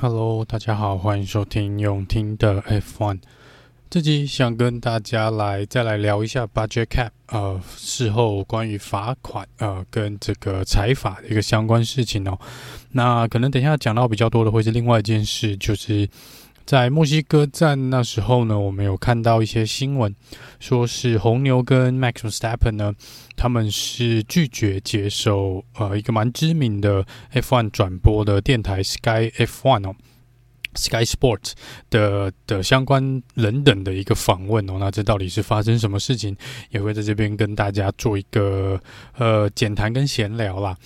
Hello，大家好，欢迎收听永听的 F One。这集想跟大家来再来聊一下 Budget Cap，呃，事后关于罚款，呃，跟这个财法的一个相关事情哦。那可能等一下讲到比较多的会是另外一件事，就是。在墨西哥站那时候呢，我们有看到一些新闻，说是红牛跟 Max Verstappen 呢，他们是拒绝接受呃一个蛮知名的 F1 转播的电台 Sky F1 哦，Sky Sports 的的相关人等的一个访问哦，那这到底是发生什么事情？也会在这边跟大家做一个呃简谈跟闲聊啦。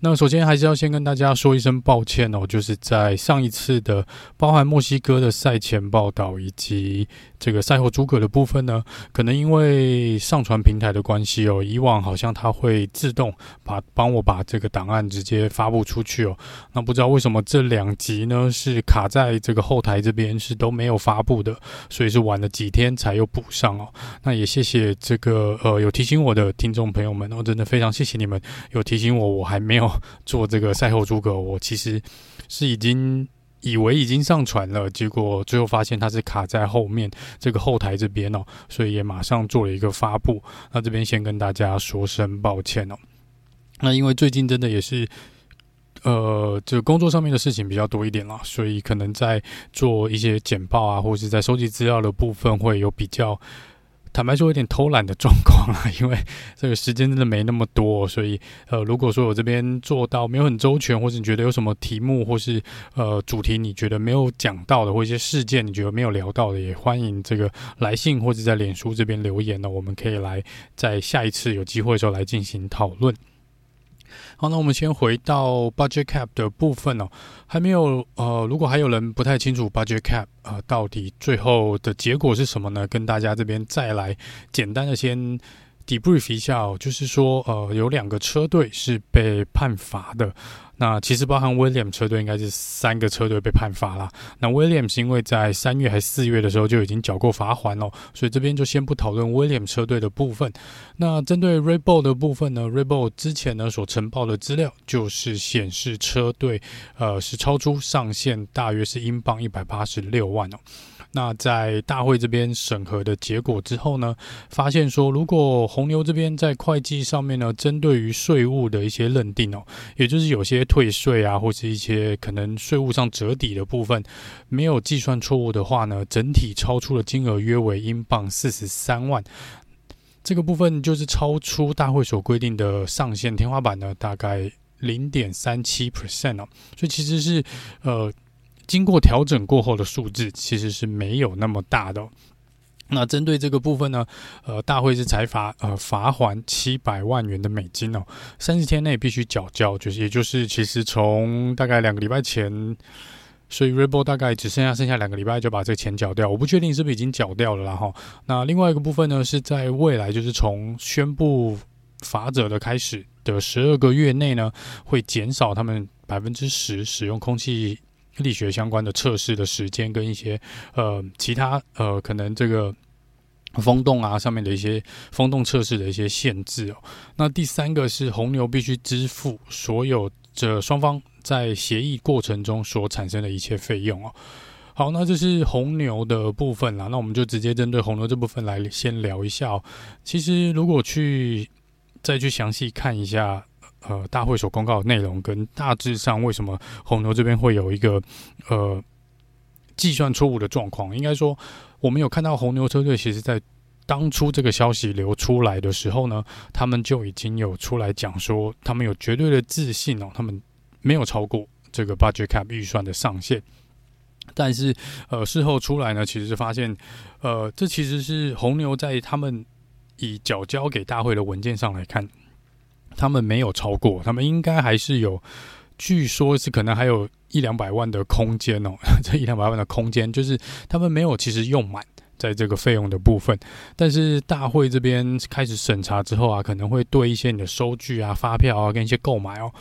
那首先还是要先跟大家说一声抱歉哦，就是在上一次的包含墨西哥的赛前报道以及这个赛后诸葛的部分呢，可能因为上传平台的关系哦，以往好像它会自动把帮我把这个档案直接发布出去哦，那不知道为什么这两集呢是卡在这个后台这边是都没有发布的，所以是晚了几天才又补上哦。那也谢谢这个呃有提醒我的听众朋友们哦，真的非常谢谢你们有提醒我，我还没有。做这个赛后诸葛，我其实是已经以为已经上传了，结果最后发现它是卡在后面这个后台这边哦，所以也马上做了一个发布。那这边先跟大家说声抱歉哦。那因为最近真的也是，呃，这个工作上面的事情比较多一点啦，所以可能在做一些简报啊，或者是在收集资料的部分会有比较。坦白说，有点偷懒的状况啊，因为这个时间真的没那么多，所以呃，如果说我这边做到没有很周全，或是你觉得有什么题目或是呃主题你觉得没有讲到的，或一些事件你觉得没有聊到的，也欢迎这个来信或者在脸书这边留言呢，我们可以来在下一次有机会的时候来进行讨论。好，那我们先回到 budget cap 的部分哦，还没有呃，如果还有人不太清楚 budget cap 呃，到底最后的结果是什么呢？跟大家这边再来简单的先 debrief 一下哦，就是说呃，有两个车队是被判罚的。那其实包含 William 车队应该是三个车队被判罚啦。那 William 是因为在三月还是四月的时候就已经缴过罚锾了，所以这边就先不讨论 William 车队的部分。那针对 Red Bull 的部分呢，Red Bull 之前呢所呈报的资料就是显示车队呃是超出上限，大约是英镑一百八十六万哦。那在大会这边审核的结果之后呢，发现说，如果红牛这边在会计上面呢，针对于税务的一些认定哦，也就是有些退税啊，或是一些可能税务上折抵的部分，没有计算错误的话呢，整体超出的金额约为英镑四十三万，这个部分就是超出大会所规定的上限天花板呢，大概零点三七 percent 哦，所以其实是呃。经过调整过后的数字其实是没有那么大的。那针对这个部分呢，呃，大会是裁罚呃罚锾七百万元的美金哦，三十天内必须缴交，就是也就是其实从大概两个礼拜前，所以 Red Bull 大概只剩下剩下两个礼拜就把这个钱缴掉，我不确定是不是已经缴掉了啦哈。那另外一个部分呢，是在未来就是从宣布罚则的开始的十二个月内呢，会减少他们百分之十使用空气。力学相关的测试的时间跟一些呃其他呃可能这个风洞啊上面的一些风洞测试的一些限制哦。那第三个是红牛必须支付所有这双方在协议过程中所产生的一切费用哦。好，那这是红牛的部分啦。那我们就直接针对红牛这部分来先聊一下哦。其实如果去再去详细看一下。呃，大会所公告的内容跟大致上为什么红牛这边会有一个呃计算错误的状况？应该说，我们有看到红牛车队其实在当初这个消息流出来的时候呢，他们就已经有出来讲说，他们有绝对的自信哦，他们没有超过这个 budget cap 预算的上限。但是呃，事后出来呢，其实发现，呃，这其实是红牛在他们以缴交给大会的文件上来看。他们没有超过，他们应该还是有，据说是可能还有一两百万的空间哦。这一两百万的空间，就是他们没有其实用满在这个费用的部分。但是大会这边开始审查之后啊，可能会对一些你的收据啊、发票啊跟一些购买哦。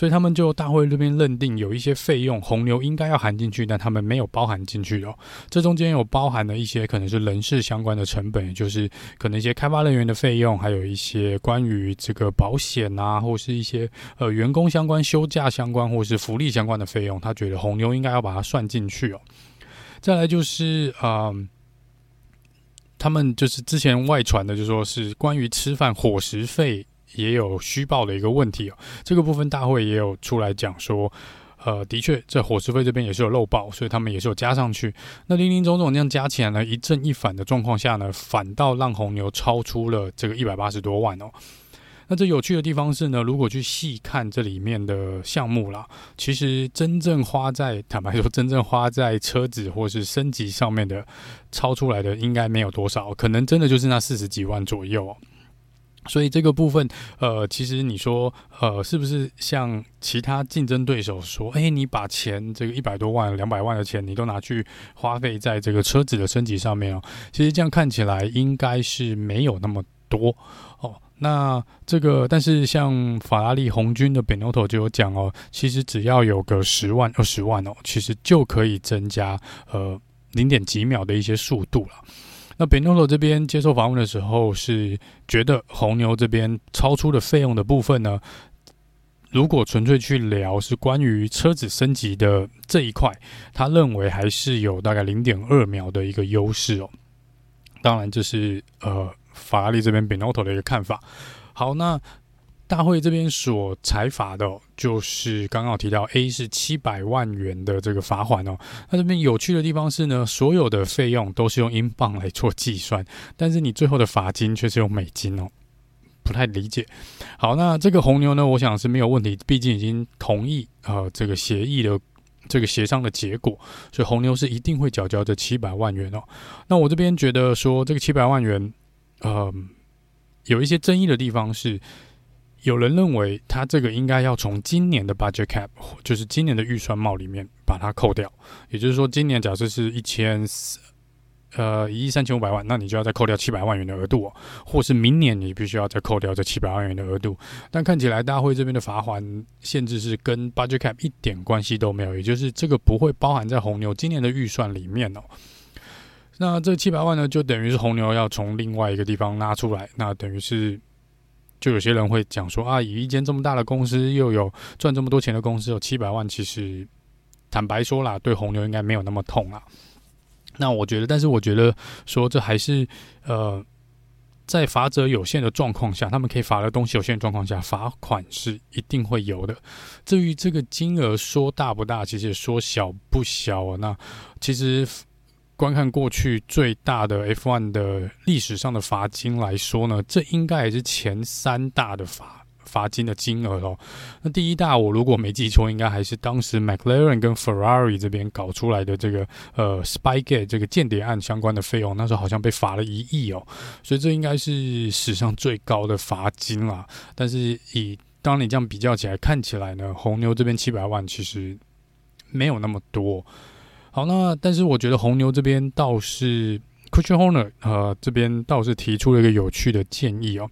所以他们就大会这边认定有一些费用红牛应该要含进去，但他们没有包含进去哦。这中间有包含了一些可能是人事相关的成本，也就是可能一些开发人员的费用，还有一些关于这个保险啊，或是一些呃员工相关休假相关或是福利相关的费用，他觉得红牛应该要把它算进去哦。再来就是啊。他们就是之前外传的，就说是关于吃饭伙食费也有虚报的一个问题哦。这个部分大会也有出来讲说，呃，的确这伙食费这边也是有漏报，所以他们也是有加上去。那林林总总这样加起来呢，一正一反的状况下呢，反倒让红牛超出了这个一百八十多万哦。那这有趣的地方是呢，如果去细看这里面的项目啦，其实真正花在坦白说，真正花在车子或是升级上面的，超出来的应该没有多少，可能真的就是那四十几万左右。所以这个部分，呃，其实你说，呃，是不是像其他竞争对手说，哎，你把钱这个一百多万、两百万的钱，你都拿去花费在这个车子的升级上面哦？其实这样看起来应该是没有那么多哦。那这个，但是像法拉利红军的 Binotto 就有讲哦，其实只要有个十万、二十万哦，其实就可以增加呃零点几秒的一些速度了。那 Benotto 这边接受访问的时候是觉得红牛这边超出的费用的部分呢，如果纯粹去聊是关于车子升级的这一块，他认为还是有大概零点二秒的一个优势哦。当然这是呃。法拉利这边 Benotto 的一个看法。好，那大会这边所裁罚的，就是刚刚提到 A 是七百万元的这个罚款哦。那这边有趣的地方是呢，所有的费用都是用英镑来做计算，但是你最后的罚金却是用美金哦，不太理解。好，那这个红牛呢，我想是没有问题，毕竟已经同意呃这个协议的这个协商的结果，所以红牛是一定会缴交这七百万元哦。那我这边觉得说这个七百万元。呃，有一些争议的地方是，有人认为他这个应该要从今年的 budget cap，就是今年的预算帽里面把它扣掉。也就是说，今年假设是一千四，呃，一亿三千五百万，那你就要再扣掉七百万元的额度，或是明年你必须要再扣掉这七百万元的额度。但看起来大会这边的罚款限制是跟 budget cap 一点关系都没有，也就是这个不会包含在红牛今年的预算里面哦。那这七百万呢，就等于是红牛要从另外一个地方拉出来。那等于是，就有些人会讲说啊，以一间这么大的公司，又有赚这么多钱的公司，有七百万，其实坦白说啦，对红牛应该没有那么痛啊。那我觉得，但是我觉得说，这还是呃，在罚则有限的状况下，他们可以罚的东西有限状况下，罚款是一定会有的。至于这个金额说大不大，其实说小不小啊。那其实。观看过去最大的 F1 的历史上的罚金来说呢，这应该也是前三大的罚罚金的金额哦。那第一大，我如果没记错，应该还是当时 McLaren 跟 Ferrari 这边搞出来的这个呃 Spygate 这个间谍案相关的费用，那时候好像被罚了一亿哦。所以这应该是史上最高的罚金啦。但是以当你这样比较起来，看起来呢，红牛这边七百万其实没有那么多。好，那但是我觉得红牛这边倒是 Christian Horner 呃这边倒是提出了一个有趣的建议哦，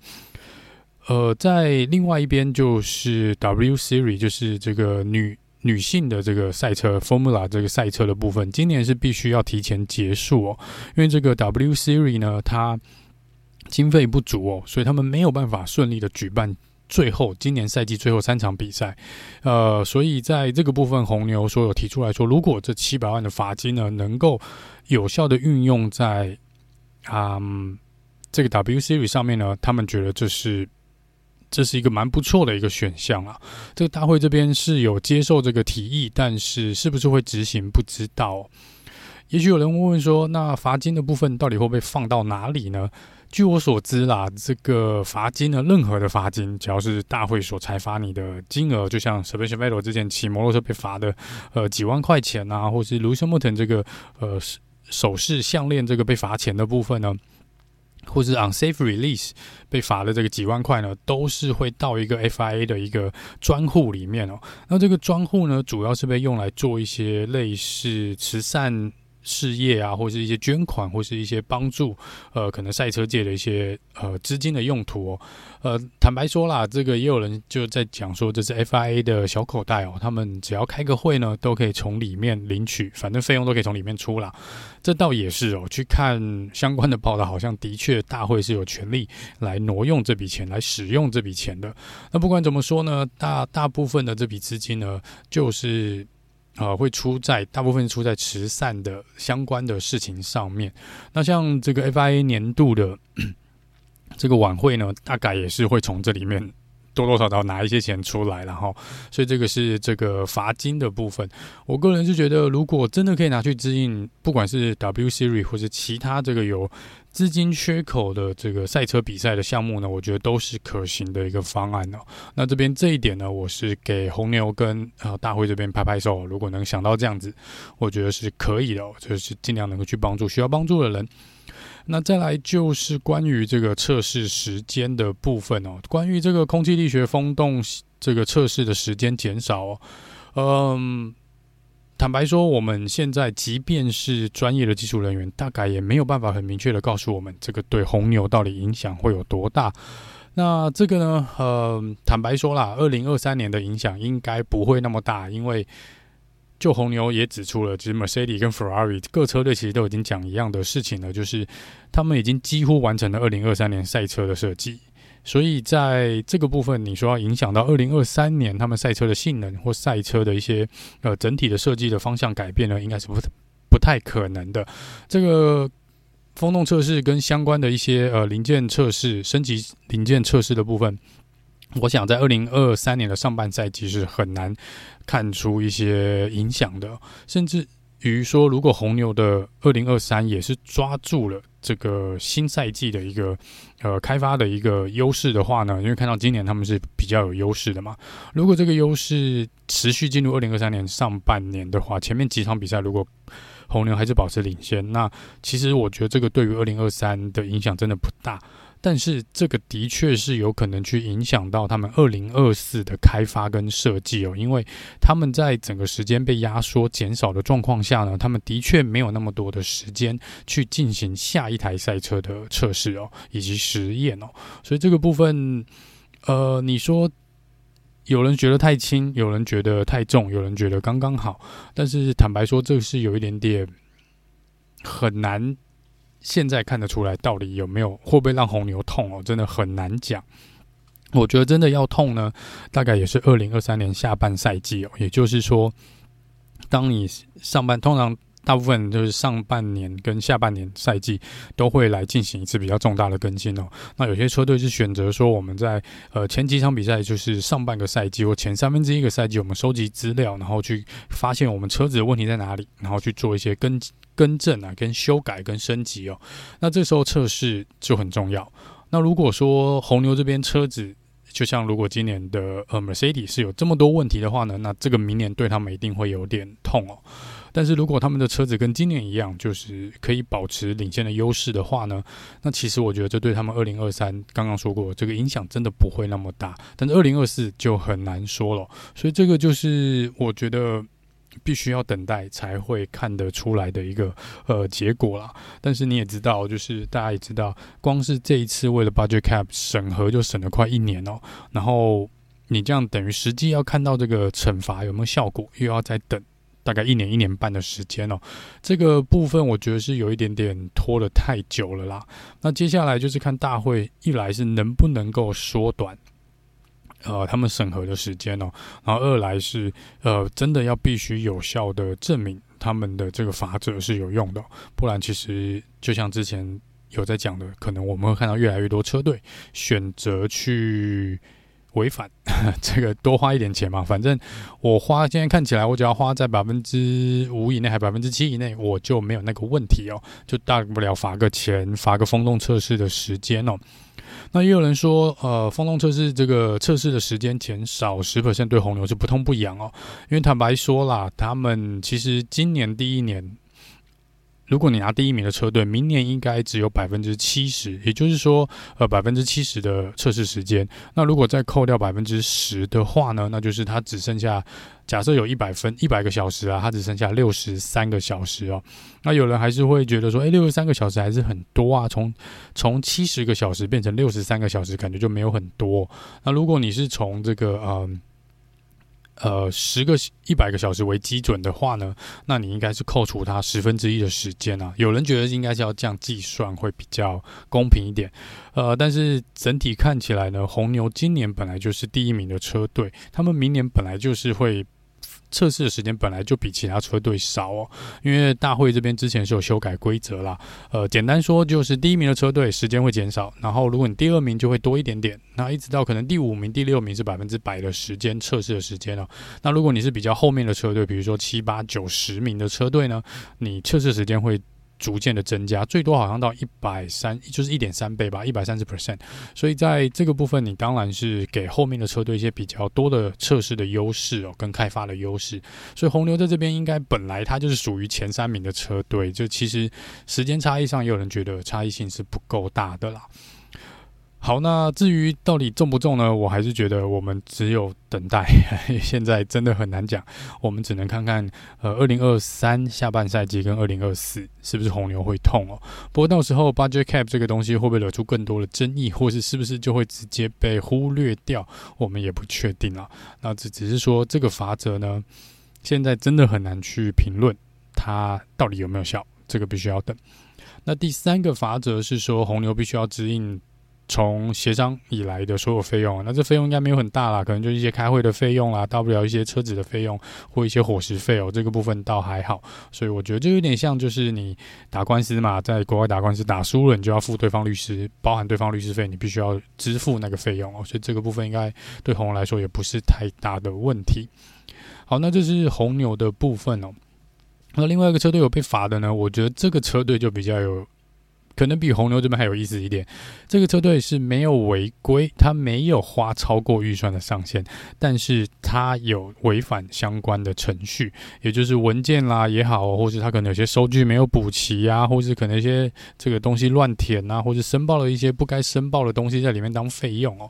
呃，在另外一边就是 W Series 就是这个女女性的这个赛车 Formula 这个赛车的部分，今年是必须要提前结束哦，因为这个 W Series 呢，它经费不足哦，所以他们没有办法顺利的举办。最后，今年赛季最后三场比赛，呃，所以在这个部分，红牛说有提出来说，如果这七百万的罚金呢，能够有效的运用在啊、嗯、这个 W Series 上面呢，他们觉得这是这是一个蛮不错的一个选项啊。这个大会这边是有接受这个提议，但是是不是会执行，不知道。也许有人会问说，那罚金的部分到底会被放到哪里呢？据我所知啦，这个罚金呢，任何的罚金，只要是大会所裁罚你的金额，就像 Sebastian Vettel 之前骑摩托车被罚的，呃，几万块钱啊，或是 Lewis Hamilton 这个呃首饰项链这个被罚钱的部分呢，或是 unsafe release 被罚的这个几万块呢，都是会到一个 FIA 的一个专户里面哦。那这个专户呢，主要是被用来做一些类似慈善。事业啊，或是一些捐款，或是一些帮助，呃，可能赛车界的一些呃资金的用途哦。呃，坦白说啦，这个也有人就在讲说，这是 FIA 的小口袋哦，他们只要开个会呢，都可以从里面领取，反正费用都可以从里面出啦。这倒也是哦，去看相关的报道，好像的确大会是有权利来挪用这笔钱，来使用这笔钱的。那不管怎么说呢，大大部分的这笔资金呢，就是。呃，会出在大部分出在慈善的相关的事情上面。那像这个 FIA 年度的这个晚会呢，大概也是会从这里面多多少少拿一些钱出来，然后，所以这个是这个罚金的部分。我个人是觉得，如果真的可以拿去支应，不管是 W Series 或是其他这个有。资金缺口的这个赛车比赛的项目呢，我觉得都是可行的一个方案哦。那这边这一点呢，我是给红牛跟呃大会这边拍拍手。如果能想到这样子，我觉得是可以的哦，就是尽量能够去帮助需要帮助的人。那再来就是关于这个测试时间的部分哦，关于这个空气力学风洞这个测试的时间减少哦，嗯。坦白说，我们现在即便是专业的技术人员，大概也没有办法很明确的告诉我们，这个对红牛到底影响会有多大。那这个呢，呃，坦白说啦，二零二三年的影响应该不会那么大，因为就红牛也指出了，其实 Mercedes 跟 Ferrari 各车队其实都已经讲一样的事情了，就是他们已经几乎完成了二零二三年赛车的设计。所以在这个部分，你说要影响到二零二三年他们赛车的性能或赛车的一些呃整体的设计的方向改变呢，应该是不不太可能的。这个风洞测试跟相关的一些呃零件测试、升级零件测试的部分，我想在二零二三年的上半赛季是很难看出一些影响的，甚至。于说，如果红牛的二零二三也是抓住了这个新赛季的一个呃开发的一个优势的话呢，因为看到今年他们是比较有优势的嘛。如果这个优势持续进入二零二三年上半年的话，前面几场比赛如果红牛还是保持领先，那其实我觉得这个对于二零二三的影响真的不大。但是这个的确是有可能去影响到他们二零二四的开发跟设计哦，因为他们在整个时间被压缩减少的状况下呢，他们的确没有那么多的时间去进行下一台赛车的测试哦，以及实验哦，所以这个部分，呃，你说有人觉得太轻，有人觉得太重，有人觉得刚刚好，但是坦白说，这个是有一点点很难。现在看得出来，到底有没有会不会让红牛痛哦？真的很难讲。我觉得真的要痛呢，大概也是二零二三年下半赛季哦。也就是说，当你上半通常大部分就是上半年跟下半年赛季都会来进行一次比较重大的更新哦。那有些车队是选择说，我们在呃前几场比赛，就是上半个赛季或前三分之一个赛季，我们收集资料，然后去发现我们车子的问题在哪里，然后去做一些更。更正啊，跟修改跟升级哦，那这时候测试就很重要。那如果说红牛这边车子，就像如果今年的呃 Mercedes 是有这么多问题的话呢，那这个明年对他们一定会有点痛哦。但是如果他们的车子跟今年一样，就是可以保持领先的优势的话呢，那其实我觉得这对他们二零二三刚刚说过这个影响真的不会那么大。但是二零二四就很难说了，所以这个就是我觉得。必须要等待才会看得出来的一个呃结果啦。但是你也知道，就是大家也知道，光是这一次为了 Budget Cap 审核就审了快一年哦。然后你这样等于实际要看到这个惩罚有没有效果，又要再等大概一年一年半的时间哦。这个部分我觉得是有一点点拖得太久了啦。那接下来就是看大会一来是能不能够缩短。呃，他们审核的时间哦，然后二来是呃，真的要必须有效的证明他们的这个法则是有用的，不然其实就像之前有在讲的，可能我们会看到越来越多车队选择去违反 这个多花一点钱嘛，反正我花现在看起来，我只要花在百分之五以内，还百分之七以内，我就没有那个问题哦，就大不了罚个钱，罚个风洞测试的时间哦。那也有人说，呃，风洞测试这个测试的时间减少十 percent 对红牛是不痛不痒哦。因为坦白说啦，他们其实今年第一年如果你拿第一名的车队，明年应该只有百分之七十，也就是说，呃，百分之七十的测试时间。那如果再扣掉百分之十的话呢，那就是它只剩下，假设有一百分一百个小时啊，它只剩下六十三个小时哦。那有人还是会觉得说，诶，六十三个小时还是很多啊，从从七十个小时变成六十三个小时，感觉就没有很多。那如果你是从这个，嗯。呃十个一百个小时为基准的话呢，那你应该是扣除它十分之一的时间啊。有人觉得应该是要这样计算会比较公平一点。呃，但是整体看起来呢，红牛今年本来就是第一名的车队，他们明年本来就是会。测试的时间本来就比其他车队少哦，因为大会这边之前是有修改规则啦。呃，简单说就是第一名的车队时间会减少，然后如果你第二名就会多一点点，那一直到可能第五名、第六名是百分之百的时间测试的时间了。那如果你是比较后面的车队，比如说七八九十名的车队呢，你测试时间会。逐渐的增加，最多好像到一百三，就是一点三倍吧，一百三十 percent。所以在这个部分，你当然是给后面的车队一些比较多的测试的优势哦，跟开发的优势。所以红牛在这边应该本来它就是属于前三名的车队，就其实时间差异上，也有人觉得差异性是不够大的啦。好，那至于到底中不中呢？我还是觉得我们只有等待。现在真的很难讲，我们只能看看呃，二零二三下半赛季跟二零二四是不是红牛会痛哦。不过到时候 budget cap 这个东西会不会惹出更多的争议，或是是不是就会直接被忽略掉，我们也不确定啊。那只只是说这个法则呢，现在真的很难去评论它到底有没有效，这个必须要等。那第三个法则是说，红牛必须要指引。从协商以来的所有费用，那这费用应该没有很大啦，可能就一些开会的费用啦，大不了一些车子的费用或一些伙食费哦，这个部分倒还好。所以我觉得这有点像，就是你打官司嘛，在国外打官司打输了，你就要付对方律师，包含对方律师费，你必须要支付那个费用哦。所以这个部分应该对红牛来说也不是太大的问题。好，那这是红牛的部分哦。那另外一个车队有被罚的呢？我觉得这个车队就比较有。可能比红牛这边还有意思一点，这个车队是没有违规，他没有花超过预算的上限，但是他有违反相关的程序，也就是文件啦也好，或是他可能有些收据没有补齐啊，或是可能一些这个东西乱填啊，或是申报了一些不该申报的东西在里面当费用哦。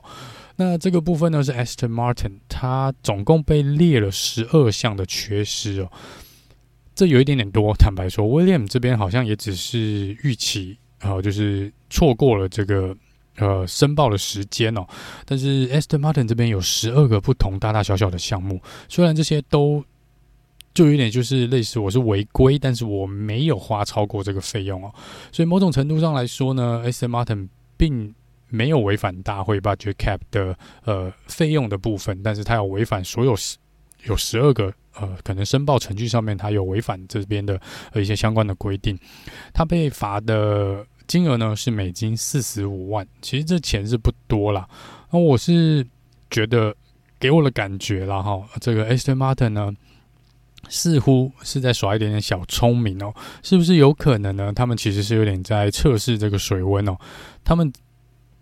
那这个部分呢是 Aston Martin，他总共被列了十二项的缺失哦，这有一点点多，坦白说，William 这边好像也只是预期。呃，就是错过了这个呃申报的时间哦，但是 Aston Martin 这边有十二个不同大大小小的项目，虽然这些都就有点就是类似我是违规，但是我没有花超过这个费用哦，所以某种程度上来说呢，Aston Martin 并没有违反大会 budget cap 的呃费用的部分，但是他有违反所有十有十二个。呃，可能申报程序上面他有违反这边的呃一些相关的规定，他被罚的金额呢是美金四十五万，其实这钱是不多啦。那我是觉得给我的感觉啦哈，这个 Aston Martin 呢似乎是在耍一点点小聪明哦，是不是有可能呢？他们其实是有点在测试这个水温哦，他们。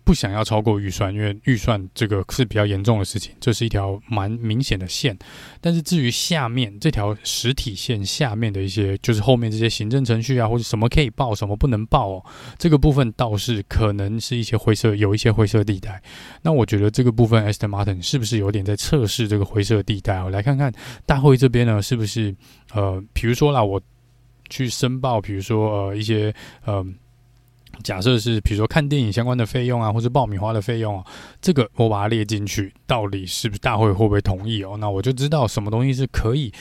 不想要超过预算，因为预算这个是比较严重的事情，这是一条蛮明显的线。但是至于下面这条实体线下面的一些，就是后面这些行政程序啊，或者什么可以报，什么不能报哦，这个部分倒是可能是一些灰色，有一些灰色地带。那我觉得这个部分，Aston Martin 是不是有点在测试这个灰色地带哦？来看看大会这边呢，是不是呃，比如说啦，我去申报，比如说呃一些呃。假设是比如说看电影相关的费用啊，或是爆米花的费用啊，这个我把它列进去，到底是不是大会会不会同意哦？那我就知道什么东西是可以，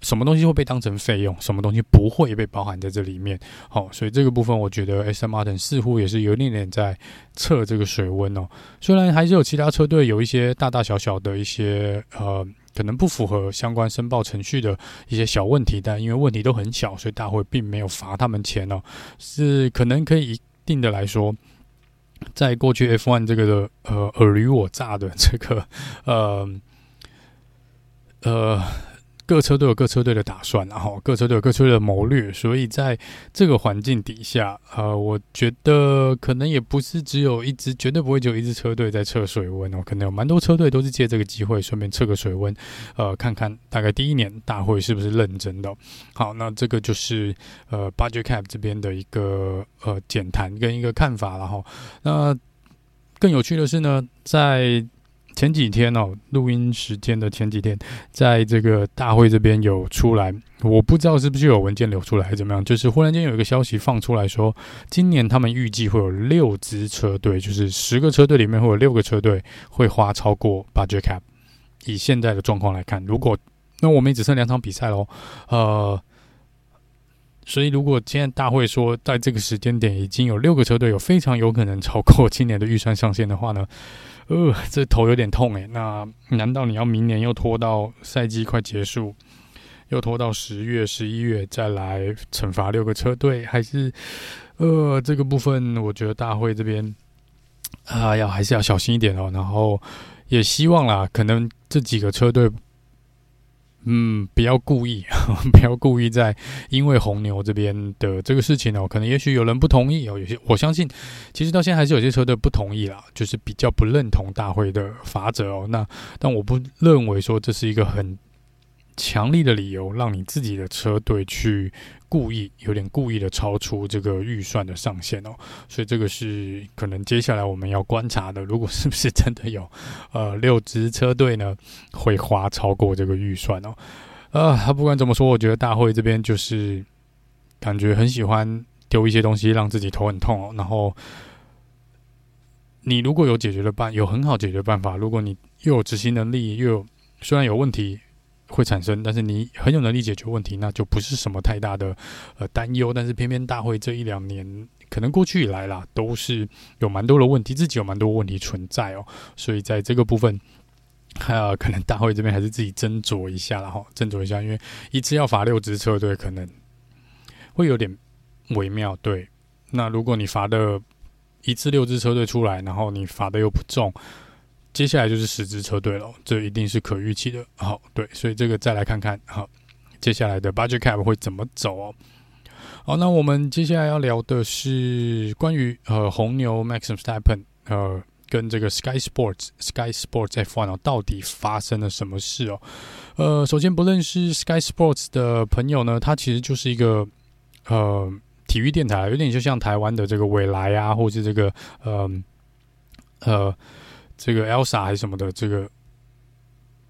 什么东西会被当成费用，什么东西不会被包含在这里面。好，所以这个部分我觉得 Aston Martin 似乎也是有一点点在测这个水温哦。虽然还是有其他车队有一些大大小小的一些呃。可能不符合相关申报程序的一些小问题，但因为问题都很小，所以大会并没有罚他们钱哦。是可能可以一定的来说，在过去 F1 这个的呃尔虞我诈的这个呃呃各车队有各车队的打算，然后各车队有各车队的谋略，所以在这个环境底下，呃，我觉得可能也不是只有一支，绝对不会只有一支车队在测水温哦，可能有蛮多车队都是借这个机会顺便测个水温，呃，看看大概第一年大会是不是认真的。好，那这个就是呃，Budget Cap 这边的一个呃简谈跟一个看法了哈。那更有趣的是呢，在前几天哦，录音时间的前几天，在这个大会这边有出来，我不知道是不是有文件流出来还是怎么样，就是忽然间有一个消息放出来说，今年他们预计会有六支车队，就是十个车队里面会有六个车队会花超过 budget cap。以现在的状况来看，如果那我们也只剩两场比赛喽，呃，所以如果今天大会说在这个时间点已经有六个车队有非常有可能超过今年的预算上限的话呢？呃，这头有点痛诶。那难道你要明年又拖到赛季快结束，又拖到十月、十一月再来惩罚六个车队？还是呃，这个部分我觉得大会这边啊，要还是要小心一点哦。然后也希望啦，可能这几个车队。嗯，不要故意，不要故意在因为红牛这边的这个事情哦，可能也许有人不同意哦，有些我相信，其实到现在还是有些车队不同意啦，就是比较不认同大会的法则哦。那但我不认为说这是一个很强力的理由，让你自己的车队去。故意有点故意的超出这个预算的上限哦，所以这个是可能接下来我们要观察的。如果是不是真的有 呃六支车队呢会花超过这个预算哦？呃，他不管怎么说，我觉得大会这边就是感觉很喜欢丢一些东西让自己头很痛哦。然后你如果有解决的办，有很好解决办法，如果你又有执行能力，又有虽然有问题。会产生，但是你很有能力解决问题，那就不是什么太大的呃担忧。但是偏偏大会这一两年，可能过去以来啦，都是有蛮多的问题，自己有蛮多问题存在哦。所以在这个部分，呃，可能大会这边还是自己斟酌一下了哈，斟酌一下，因为一次要罚六支车队，可能会有点微妙。对，那如果你罚的一次六支车队出来，然后你罚的又不重。接下来就是十支车队了，这一定是可预期的。好，对，所以这个再来看看，好，接下来的 budget cap 会怎么走哦？好，那我们接下来要聊的是关于呃红牛 Max Verstappen 呃跟这个 Sky Sports Sky Sports F1 哦，到底发生了什么事哦？呃，首先不认识 Sky Sports 的朋友呢，它其实就是一个呃体育电台，有点就像台湾的这个未来啊，或是这个呃呃。这个 Elsa 还是什么的，这个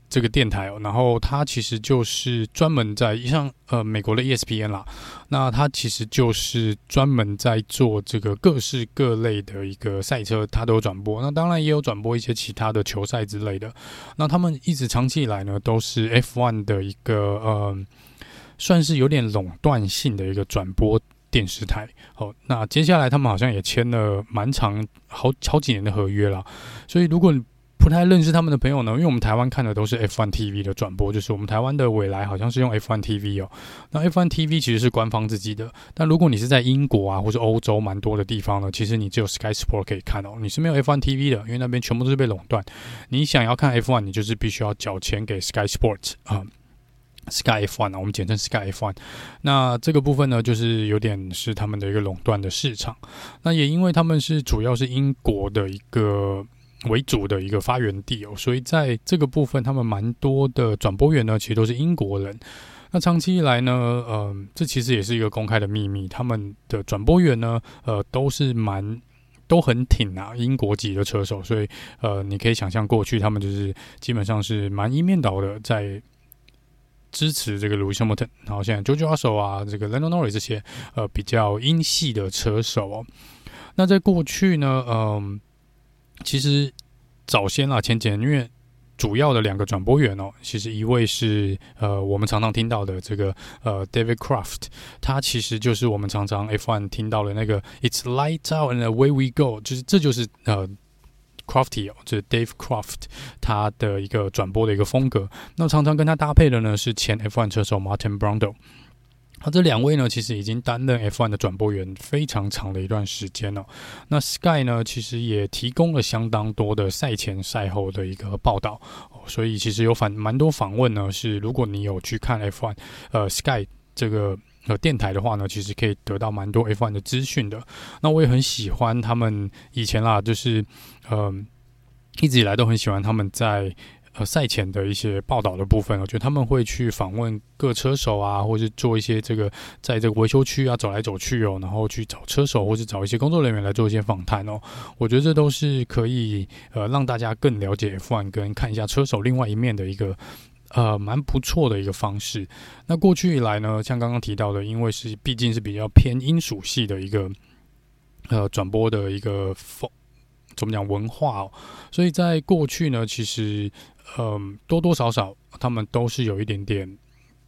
这个电台哦，然后它其实就是专门在像呃美国的 ESPN 啦，那它其实就是专门在做这个各式各类的一个赛车，它都有转播。那当然也有转播一些其他的球赛之类的。那他们一直长期以来呢，都是 F1 的一个呃，算是有点垄断性的一个转播。电视台，好，那接下来他们好像也签了蛮长好好几年的合约了，所以如果你不太认识他们的朋友呢，因为我们台湾看的都是 F1 TV 的转播，就是我们台湾的未来好像是用 F1 TV 哦，那 F1 TV 其实是官方自己的，但如果你是在英国啊或者欧洲蛮多的地方呢，其实你只有 Sky Sport 可以看哦，你是没有 F1 TV 的，因为那边全部都是被垄断，你想要看 F1，你就是必须要缴钱给 Sky Sport 啊。Sky F1 啊，我们简称 Sky F1。那这个部分呢，就是有点是他们的一个垄断的市场。那也因为他们是主要是英国的一个为主的一个发源地哦，所以在这个部分，他们蛮多的转播员呢，其实都是英国人。那长期以来呢，嗯、呃，这其实也是一个公开的秘密，他们的转播员呢，呃，都是蛮都很挺啊，英国籍的车手。所以，呃，你可以想象过去他们就是基本上是蛮一面倒的在。支持这个 Lewis Hamilton，然后现在 George Russell 啊，这个 Lando Norris 这些呃比较英系的车手哦。那在过去呢，嗯、呃，其实早先啊，前几年因为主要的两个转播员哦，其实一位是呃我们常常听到的这个呃 David Craft，他其实就是我们常常 F1 听到的那个 It's lights out and away we go，就是这就是呃。Crafty 哦，就是 Dave Craft 他的一个转播的一个风格。那常常跟他搭配的呢是前 F1 车手 Martin Brundle。那这两位呢，其实已经担任 F1 的转播员非常长的一段时间了。那 Sky 呢，其实也提供了相当多的赛前赛后的一个报道。所以其实有反蛮多访问呢，是如果你有去看 F1，呃，Sky 这个呃电台的话呢，其实可以得到蛮多 F1 的资讯的。那我也很喜欢他们以前啦，就是嗯、一直以来都很喜欢他们在。呃，赛前的一些报道的部分，我觉得他们会去访问各车手啊，或是做一些这个在这个维修区啊走来走去哦，然后去找车手或是找一些工作人员来做一些访谈哦。我觉得这都是可以呃让大家更了解 F1 跟看一下车手另外一面的一个呃蛮不错的一个方式。那过去以来呢，像刚刚提到的，因为是毕竟是比较偏英属系的一个呃转播的一个风怎么讲文化哦，所以在过去呢，其实。嗯，多多少少他们都是有一点点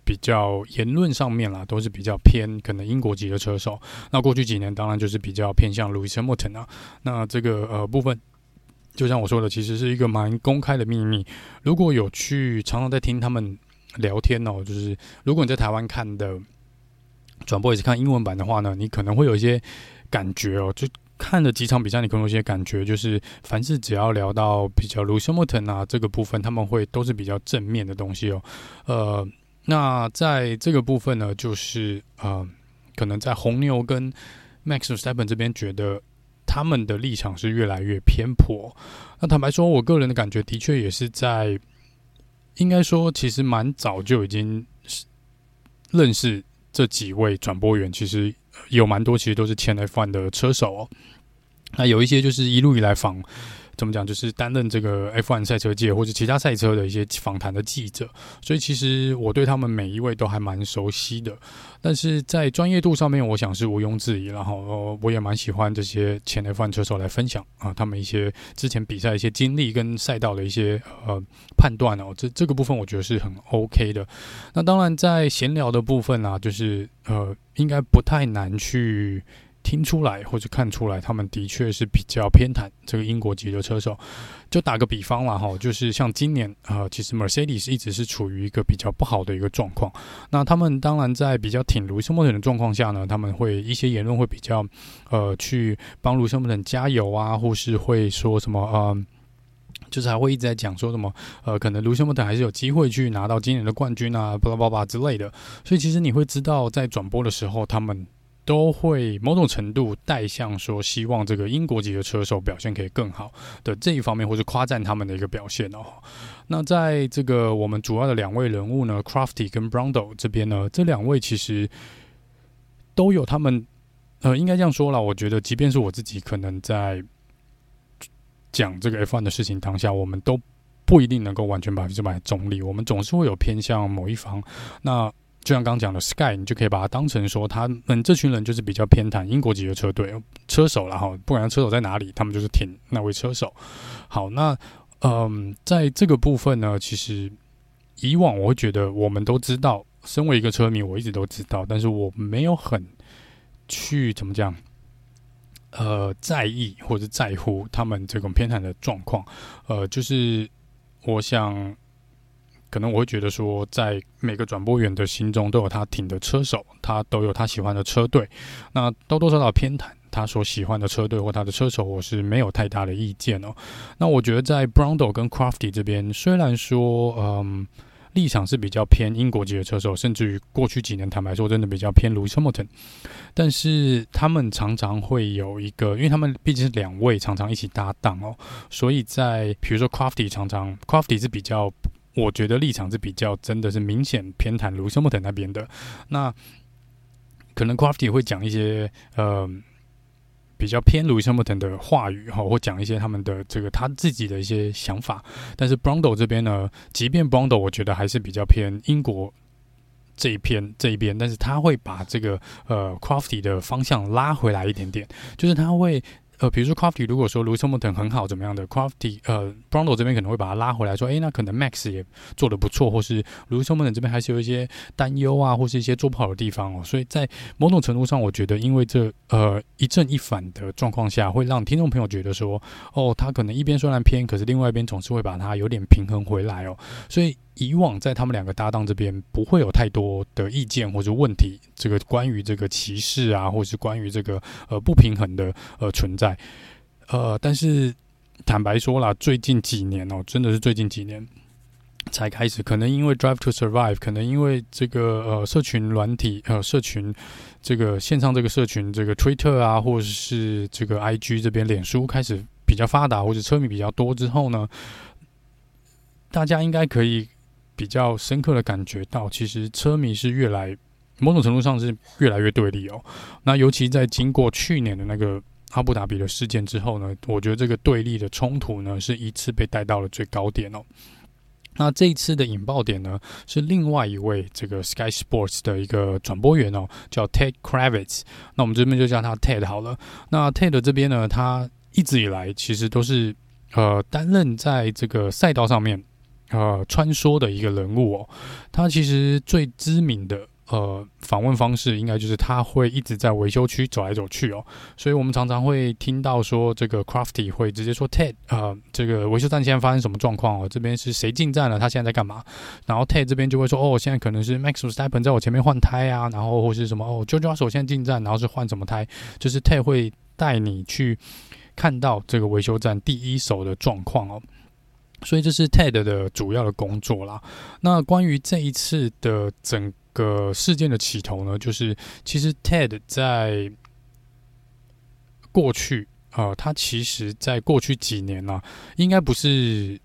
比较言论上面啦，都是比较偏可能英国籍的车手。那过去几年当然就是比较偏向 Lewis Hamilton 啊。那这个呃部分，就像我说的，其实是一个蛮公开的秘密。如果有去常常在听他们聊天哦，就是如果你在台湾看的转播也是看英文版的话呢，你可能会有一些感觉哦，就。看了几场比赛，你可能有些感觉，就是凡是只要聊到比较 Lewis Hamilton 啊这个部分，他们会都是比较正面的东西哦。呃，那在这个部分呢，就是呃，可能在红牛跟 Max Verstappen 这边，觉得他们的立场是越来越偏颇。那坦白说，我个人的感觉的确也是在，应该说其实蛮早就已经认识这几位转播员，其实。有蛮多其实都是前 F1 的车手哦，那有一些就是一路以来访，怎么讲，就是担任这个 F1 赛车界或者其他赛车的一些访谈的记者，所以其实我对他们每一位都还蛮熟悉的。但是在专业度上面，我想是毋庸置疑。然后我也蛮喜欢这些前 F1 车手来分享啊，他们一些之前比赛一些经历跟赛道的一些呃判断哦，这这个部分我觉得是很 OK 的。那当然在闲聊的部分啊，就是呃应该不太难去。听出来或者看出来，他们的确是比较偏袒这个英国籍的车手。就打个比方啦，哈，就是像今年啊、其实 Mercedes 一直是处于一个比较不好的一个状况。那他们当然在比较挺 Lewis Hamilton 的状况下呢，他们会一些言论会比较呃去帮 Lewis Hamilton 加油啊，或是会说什么呃，就是还会一直在讲说什么呃，可能 Lewis Hamilton 还是有机会去拿到今年的冠军啊，巴拉巴拉之类的。所以其实你会知道，在转播的时候，他们。都会某种程度带向说，希望这个英国籍的车手表现可以更好的这一方面，或者夸赞他们的一个表现哦。那在这个我们主要的两位人物呢，Crafty 跟 Brundle 这边呢，这两位其实都有他们，呃，应该这样说了。我觉得，即便是我自己，可能在讲这个 F1 的事情当下，我们都不一定能够完全百分之百中立，我们总是会有偏向某一方。那就像刚讲的 Sky，你就可以把它当成说，他们这群人就是比较偏袒英国籍的车队车手了哈。不管车手在哪里，他们就是挺那位车手。好，那嗯，在这个部分呢，其实以往我会觉得，我们都知道，身为一个车迷，我一直都知道，但是我没有很去怎么讲，呃，在意或者在乎他们这种偏袒的状况。呃，就是我想。可能我会觉得说，在每个转播员的心中都有他挺的车手，他都有他喜欢的车队。那多多少少偏袒他所喜欢的车队或他的车手，我是没有太大的意见哦。那我觉得在 Brundle 跟 Crafty 这边，虽然说嗯立场是比较偏英国籍的车手，甚至于过去几年坦白说真的比较偏 Lewis Hamilton，但是他们常常会有一个，因为他们毕竟是两位常常一起搭档哦，所以在比如说 Crafty 常常 Crafty 是比较。我觉得立场是比较真的是明显偏袒卢森堡特那边的，那可能 Crafty 会讲一些呃比较偏卢森堡特的话语哈，或讲一些他们的这个他自己的一些想法。但是 Brando 这边呢，即便 Brando，我觉得还是比较偏英国这一片这一边，但是他会把这个呃 Crafty 的方向拉回来一点点，就是他会。呃，比如说 Crafty 如果说 Lewis Hamilton 很好，怎么样的 Crafty 呃 Brundle 这边可能会把他拉回来，说，诶，那可能 Max 也做得不错，或是 Lewis Hamilton 这边还是有一些担忧啊，或是一些做不好的地方哦。所以在某种程度上，我觉得因为这呃一正一反的状况下，会让听众朋友觉得说，哦，他可能一边虽然偏，可是另外一边总是会把他有点平衡回来哦。所以。以往在他们两个搭档这边不会有太多的意见或者问题，这个关于这个歧视啊，或是关于这个呃不平衡的呃存在，呃，但是坦白说啦，最近几年哦，真的是最近几年，才开始，可能因为 Drive to Survive，可能因为这个呃社群软体呃社群这个线上这个社群这个 Twitter 啊，或者是这个 IG 这边脸书开始比较发达，或者车迷比较多之后呢，大家应该可以比较深刻的感觉到，其实车迷是越来某种程度上是越来越对立哦。那尤其在经过去年的那个阿布达比的事件之后呢，我觉得这个对立的冲突呢，是一次被带到了最高点哦。那这一次的引爆点呢，是另外一位这个 Sky Sports 的一个转播员哦，叫 Ted Kravitz。那我们这边就叫他 Ted 好了。那 Ted 这边呢，他一直以来其实都是呃担任在这个赛道上面呃穿梭的一个人物哦。他其实最知名的。呃，访问方式应该就是他会一直在维修区走来走去哦，所以我们常常会听到说，这个 Crafty 会直接说 Ted，呃，这个维修站现在发生什么状况哦？这边是谁进站了？他现在在干嘛？然后 Ted 这边就会说，哦，现在可能是 Max s t e p p e n 在我前面换胎啊，然后或是什么哦 j o j o 手现在进站，然后是换什么胎？就是 Ted 会带你去看到这个维修站第一手的状况哦，所以这是 Ted 的主要的工作啦。那关于这一次的整个事件的起头呢，就是其实 Ted 在过去，呃，他其实在过去几年呢、应该不是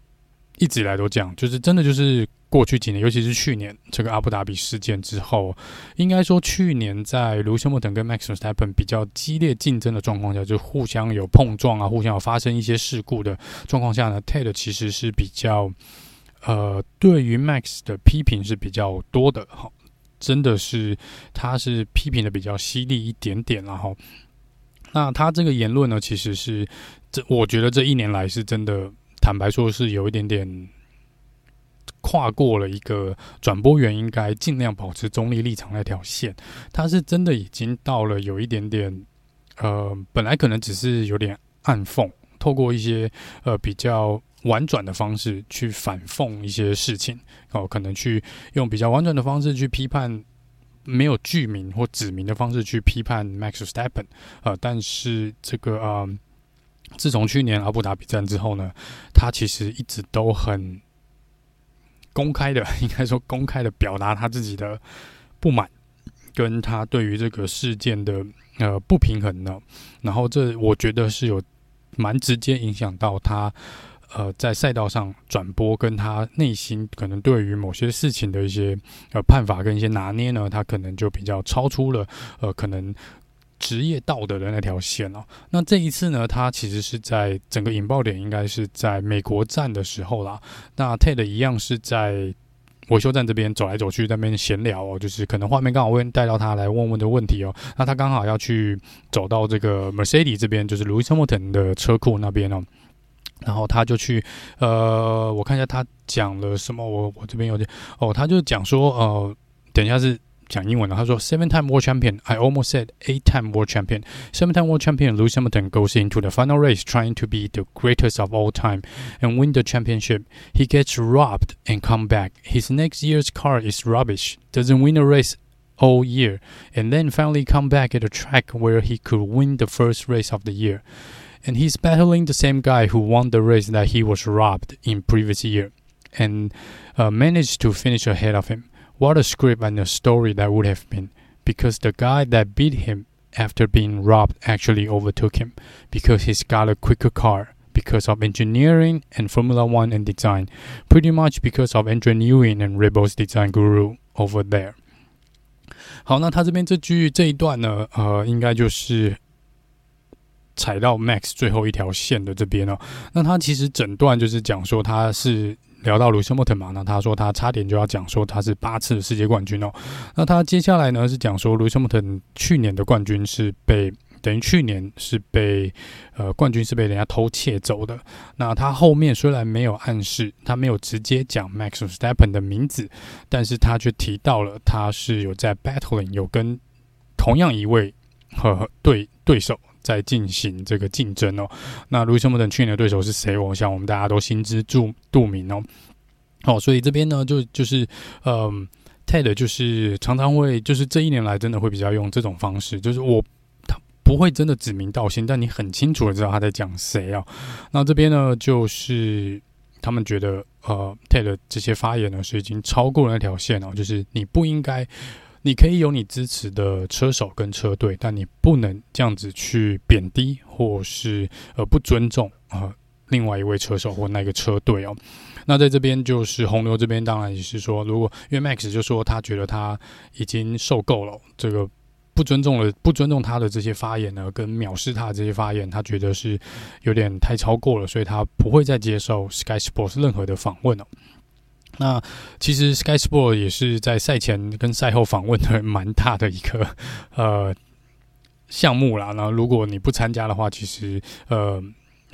一直以来都这样，就是真的就是过去几年，尤其是去年这个阿布达比事件之后，应该说去年在卢修莫等跟 Max v e s t a p p e n 比较激烈竞争的状况下，就互相有碰撞啊，互相有发生一些事故的状况下呢，Ted 其实是比较呃，对于 Max 的批评是比较多的，哈。真的是，他是批评的比较犀利一点点，然后，那他这个言论呢，其实是这，我觉得这一年来是真的，坦白说是有一点点跨过了一个转播员应该尽量保持中立立场那条线，他是真的已经到了有一点点，呃，本来可能只是有点暗讽，透过一些呃比较。婉转的方式去反讽一些事情哦，可能去用比较婉转的方式去批判，没有具名或指名的方式去批判 Max s t e p p e n 呃，但是这个呃，自从去年阿布达比战之后呢，他其实一直都很公开的，应该说公开的表达他自己的不满，跟他对于这个事件的呃不平衡呢，然后这我觉得是有蛮直接影响到他。呃，在赛道上转播，跟他内心可能对于某些事情的一些呃判法跟一些拿捏呢，他可能就比较超出了呃可能职业道德的那条线哦。那这一次呢，他其实是在整个引爆点应该是在美国站的时候啦。那 Ted 一样是在维修站这边走来走去，那边闲聊哦，就是可能画面刚好会带到他来问问的问题哦。那他刚好要去走到这个 Mercedes 这边，就是 Lewis Hamilton 的车库那边哦。然后他就去，呃，我看一下他讲了什么。我我这边有点哦，他就讲说，呃，等一下是讲英文的。他说，Seven-time world champion, I almost said eight-time world champion. Seven-time world champion Lewis Hamilton goes into the final race trying to be the greatest of all time and win the championship. He gets robbed and come back. His next year's car is rubbish. Doesn't win a race all year, and then finally come back at a track where he could win the first race of the year. And he's battling the same guy who won the race that he was robbed in previous year, and uh, managed to finish ahead of him. What a script and a story that would have been, because the guy that beat him after being robbed actually overtook him, because he's got a quicker car, because of engineering and Formula One and design, pretty much because of Adrian Newey and Red Bull's design guru over there. 好，那他这边这句这一段呢，呃，应该就是。踩到 Max 最后一条线的这边哦，那他其实整段就是讲说他是 聊到 Lewis Hamilton 嘛，那他说他差点就要讲说他是八次世界冠军哦，那他接下来呢是讲说 Lewis Hamilton 去年的冠军是被等于去年是被呃冠军是被人家偷窃走的，那他后面虽然没有暗示，他没有直接讲 Max Verstappen 的名字，但是他却提到了他是有在 battling 有跟同样一位和对对手。在进行这个竞争哦，那卢西莫等去年的对手是谁？我想我们大家都心知肚肚明哦。哦，所以这边呢，就就是嗯，Ted 就是常常会，就是这一年来真的会比较用这种方式，就是我他不会真的指名道姓，但你很清楚的知道他在讲谁哦。那这边呢，就是他们觉得呃 Ted 这些发言呢，是已经超过了那条线哦，就是你不应该，你可以有你支持的车手跟车队，但你不能这样子去贬低或是呃不尊重啊、呃、另外一位车手或那个车队哦。那在这边就是红牛这边，当然也是说，如果因为 Max 就说他觉得他已经受够了这个不尊重了，不尊重他的这些发言呢，跟藐视他的这些发言，他觉得是有点太超过了，所以他不会再接受 Sky Sports 任何的访问了。那其实 Sky Sport 也是在赛前跟赛后访问的蛮大的一个呃项目啦。那如果你不参加的话，其实呃。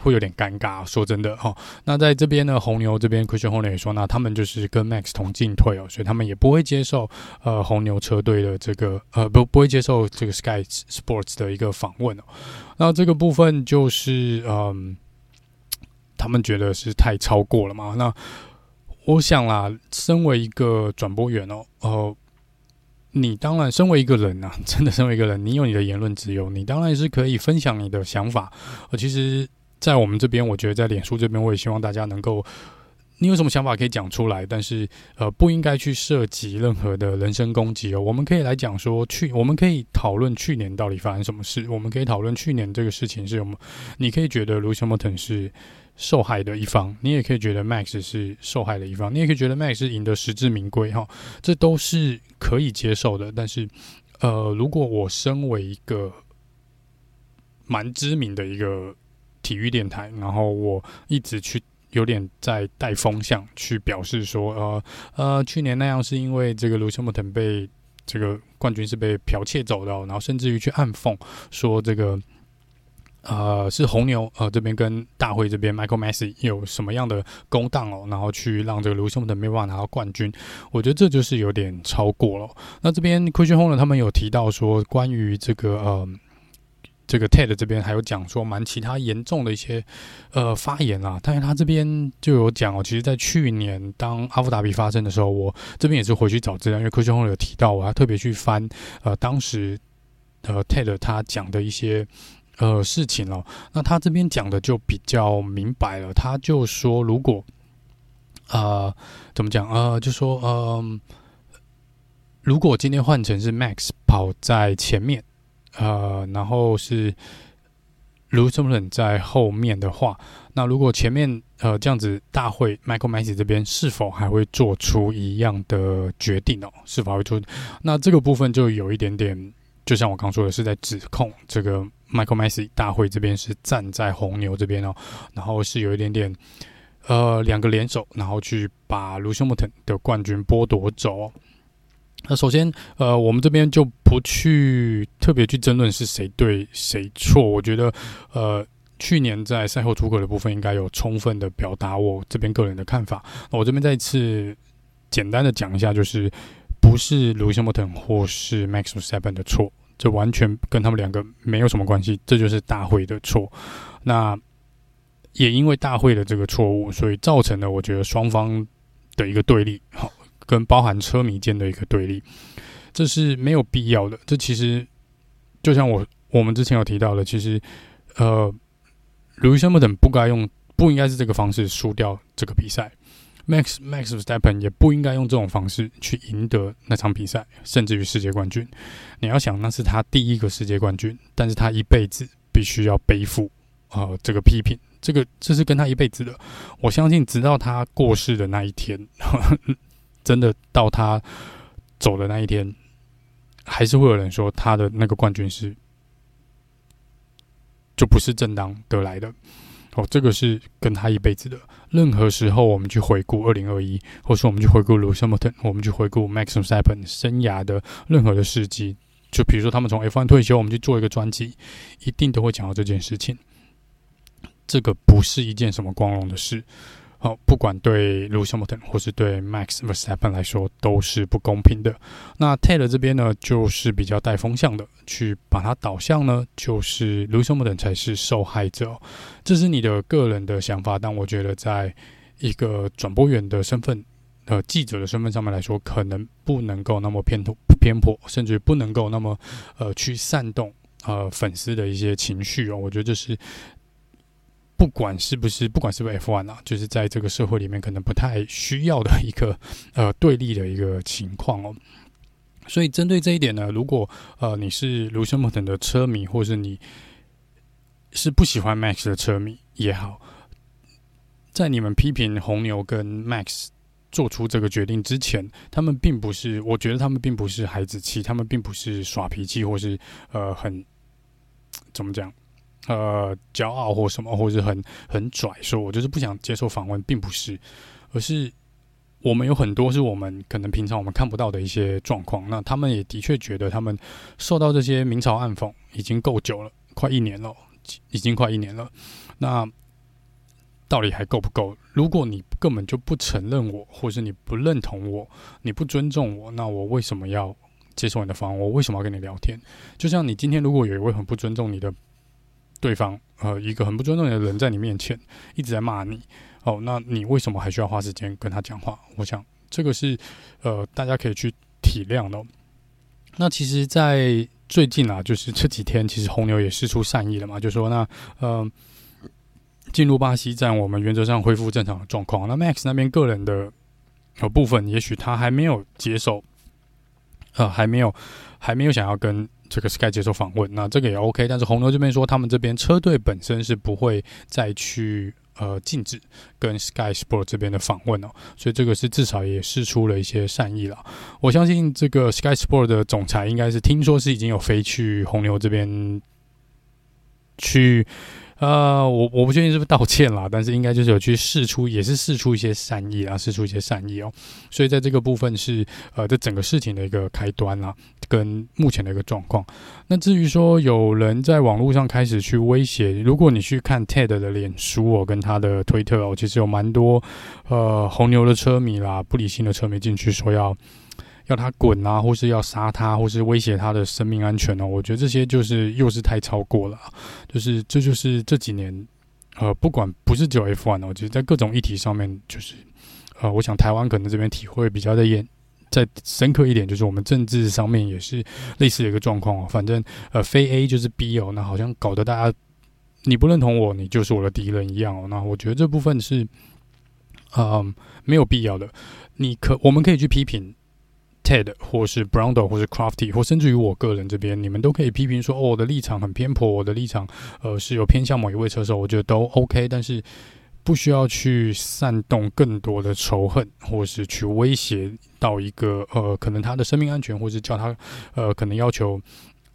会有点尴尬，说真的哈、哦。那在这边呢，红牛这边，Christian Horner 也说，那他们就是跟 Max 同进退哦，所以他们也不会接受呃红牛车队的这个呃不不会接受这个 Sky Sports 的一个访问哦。那这个部分就是嗯，他们觉得是太超过了嘛。那我想啦，身为一个转播员哦，呃，你当然身为一个人啊，真的身为一个人，你有你的言论自由，你当然是可以分享你的想法。呃，其实。在我们这边，我觉得在脸书这边，我也希望大家能够，你有什么想法可以讲出来，但是呃，不应该去涉及任何的人身攻击哦。我们可以来讲说去，我们可以讨论去年到底发生什么事，我们可以讨论去年这个事情是什么。你可以觉得卢肖莫腾是受害的一方，你也可以觉得 Max 是受害的一方，你也可以觉得 Max 是赢得实至名归哈，这都是可以接受的。但是呃，如果我身为一个蛮知名的一个。体育电台，然后我一直去有点在带风向，去表示说，呃呃，去年那样是因为这个卢西莫腾被这个冠军是被剽窃走的，然后甚至于去暗讽说这个呃是红牛呃这边跟大会这边 Michael Masi 有什么样的勾当哦，然后去让这个卢西莫腾没办法拿到冠军，我觉得这就是有点超过了。那这边 Christian h o n e r 他们有提到说，关于这个呃。这个 Ted 这边还有讲说蛮其他严重的一些呃发言啊，但是他这边就有讲哦，其实，在去年当阿布达比发生的时候，我这边也是回去找资料，因为科学后有提到，我还特别去翻呃当时呃 Ted 他讲的一些呃事情哦，那他这边讲的就比较明白了，他就说如果呃怎么讲呃就说嗯、如果今天换成是 Max 跑在前面。呃，然后是卢森堡在后面的话，那如果前面呃这样子，大会 Michael Max 这边是否还会做出一样的决定哦？是否会做？那这个部分就有一点点，就像我刚说的，是在指控这个 Michael Masi 大会这边是站在红牛这边哦，然后是有一点点呃两个联手，然后去把卢森堡的冠军剥夺走。那首先，呃，我们这边就不去特别去争论是谁对谁错。我觉得，呃，去年在赛后诸葛的部分应该有充分的表达我这边个人的看法。那我这边再一次简单的讲一下，就是不是 Lewis Hamilton 或是 Max s e v e n 的错，这完全跟他们两个没有什么关系，这就是大会的错。那也因为大会的这个错误，所以造成了我觉得双方的一个对立。好。跟包含车迷间的一个对立，这是没有必要的。这其实就像我我们之前有提到的，其实呃，Lewis Hamilton 不该用，不应该是这个方式输掉这个比赛。Max Max Verstappen 也不应该用这种方式去赢得那场比赛，甚至于世界冠军。你要想，那是他第一个世界冠军，但是他一辈子必须要背负呃这个批评，这个这是跟他一辈子的。我相信，直到他过世的那一天。呵 呵真的到他走的那一天，还是会有人说他的那个冠军是就不是正当得来的。哦，这个是跟他一辈子的。任何时候，我们去回顾二零二一，或是我们去回顾 Lewis Hamilton，我们去回顾 Max Verstappen 生涯的任何的事迹，就比如说他们从 F1 退休，我们去做一个专辑，一定都会讲到这件事情。这个不是一件什么光荣的事。好，不管对 Lewis Hamilton 或是对 Max Verstappen 来说，都是不公平的。那 Ted 这边呢，就是比较带风向的，去把它导向呢，就是 Lewis Hamilton 才是受害者。这是你的个人的想法，但我觉得，在一个转播员的身份、呃记者的身份上面来说，可能不能够那么偏颇、偏颇，甚至不能够那么呃去煽动呃粉丝的一些情绪哦。我觉得这是。不管是不是，不管是不是 F1 啊，就是在这个社会里面可能不太需要的一个 呃对立的一个情况哦。所以针对这一点呢，如果呃你是卢森堡等的车迷，或是你是不喜欢 Max 的车迷也好，在你们批评红牛跟 Max 做出这个决定之前，他们并不是，我觉得他们并不是孩子气，他们并不是耍脾气，或是呃很怎么讲。呃，骄傲或什么，或者是很很拽，说我就是不想接受访问，并不是，而是我们有很多是我们可能平常我们看不到的一些状况。那他们也的确觉得他们受到这些明嘲暗讽已经够久了，快一年了，已经快一年了。那到底还够不够？如果你根本就不承认我，或是你不认同我，你不尊重我，那我为什么要接受你的访问？我为什么要跟你聊天？就像你今天如果有一位很不尊重你的。对方呃，一个很不尊重你的人在你面前一直在骂你哦，那你为什么还需要花时间跟他讲话？我想这个是呃，大家可以去体谅的。那其实，在最近啊，就是这几天，其实红牛也释出善意了嘛，就说那呃，进入巴西站，我们原则上恢复正常的状况。那 Max 那边个人的呃部分，也许他还没有接受，呃，还没有还没有想要跟。这个 Sky 接受访问，那这个也 OK，但是红牛这边说，他们这边车队本身是不会再去呃禁止跟 Sky Sport 这边的访问哦，所以这个是至少也释出了一些善意了。我相信这个 Sky Sport 的总裁应该是听说是已经有飞去红牛这边去。呃，我我不确定是不是道歉啦，但是应该就是有去试出，也是试出一些善意啊，试出一些善意哦。所以在这个部分是呃，这整个事情的一个开端啦，跟目前的一个状况。那至于说有人在网络上开始去威胁，如果你去看 Ted 的脸书哦，跟他的推特哦，其实有蛮多呃红牛的车迷啦，不理性的车迷进去说要。要他滚啊，或是要杀他，或是威胁他的生命安全哦。我觉得这些就是又是太超过了，就是这就是这几年，呃，不管不是只有 F1 哦，就是在各种议题上面，就是呃，我想台湾可能这边体会比较的严，再深刻一点，就是我们政治上面也是类似的一个状况哦。反正呃，非 A 就是 B 哦，那好像搞得大家你不认同我，你就是我的敌人一样哦。那我觉得这部分是啊、呃、没有必要的。你可我们可以去批评。Ted 或是 Brando，或是 Crafty 或甚至于我个人这边，你们都可以批评说，哦，我的立场很偏颇，我的立场呃是有偏向某一位车手，我觉得都 OK，但是不需要去煽动更多的仇恨，或是去威胁到一个呃可能他的生命安全，或是叫他呃可能要求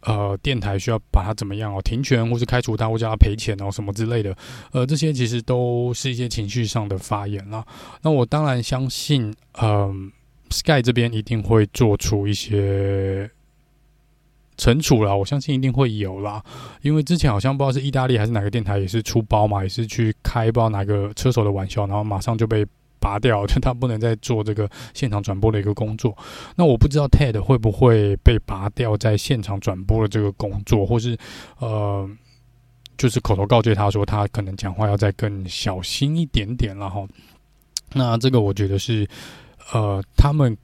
呃电台需要把他怎么样哦停权，或是开除他，或叫他赔钱哦什么之类的，呃这些其实都是一些情绪上的发言啦。那我当然相信，嗯、Sky 这边一定会做出一些惩处啦，我相信一定会有啦。因为之前好像不知道是意大利还是哪个电台也是出包嘛，也是去开不知道哪个车手的玩笑，然后马上就被拔掉，就他不能再做这个现场转播的一个工作。那我不知道 Ted 会不会被拔掉在现场转播的这个工作，或是呃，就是口头告诫他说他可能讲话要再更小心一点点，然后那这个我觉得是。呃，他们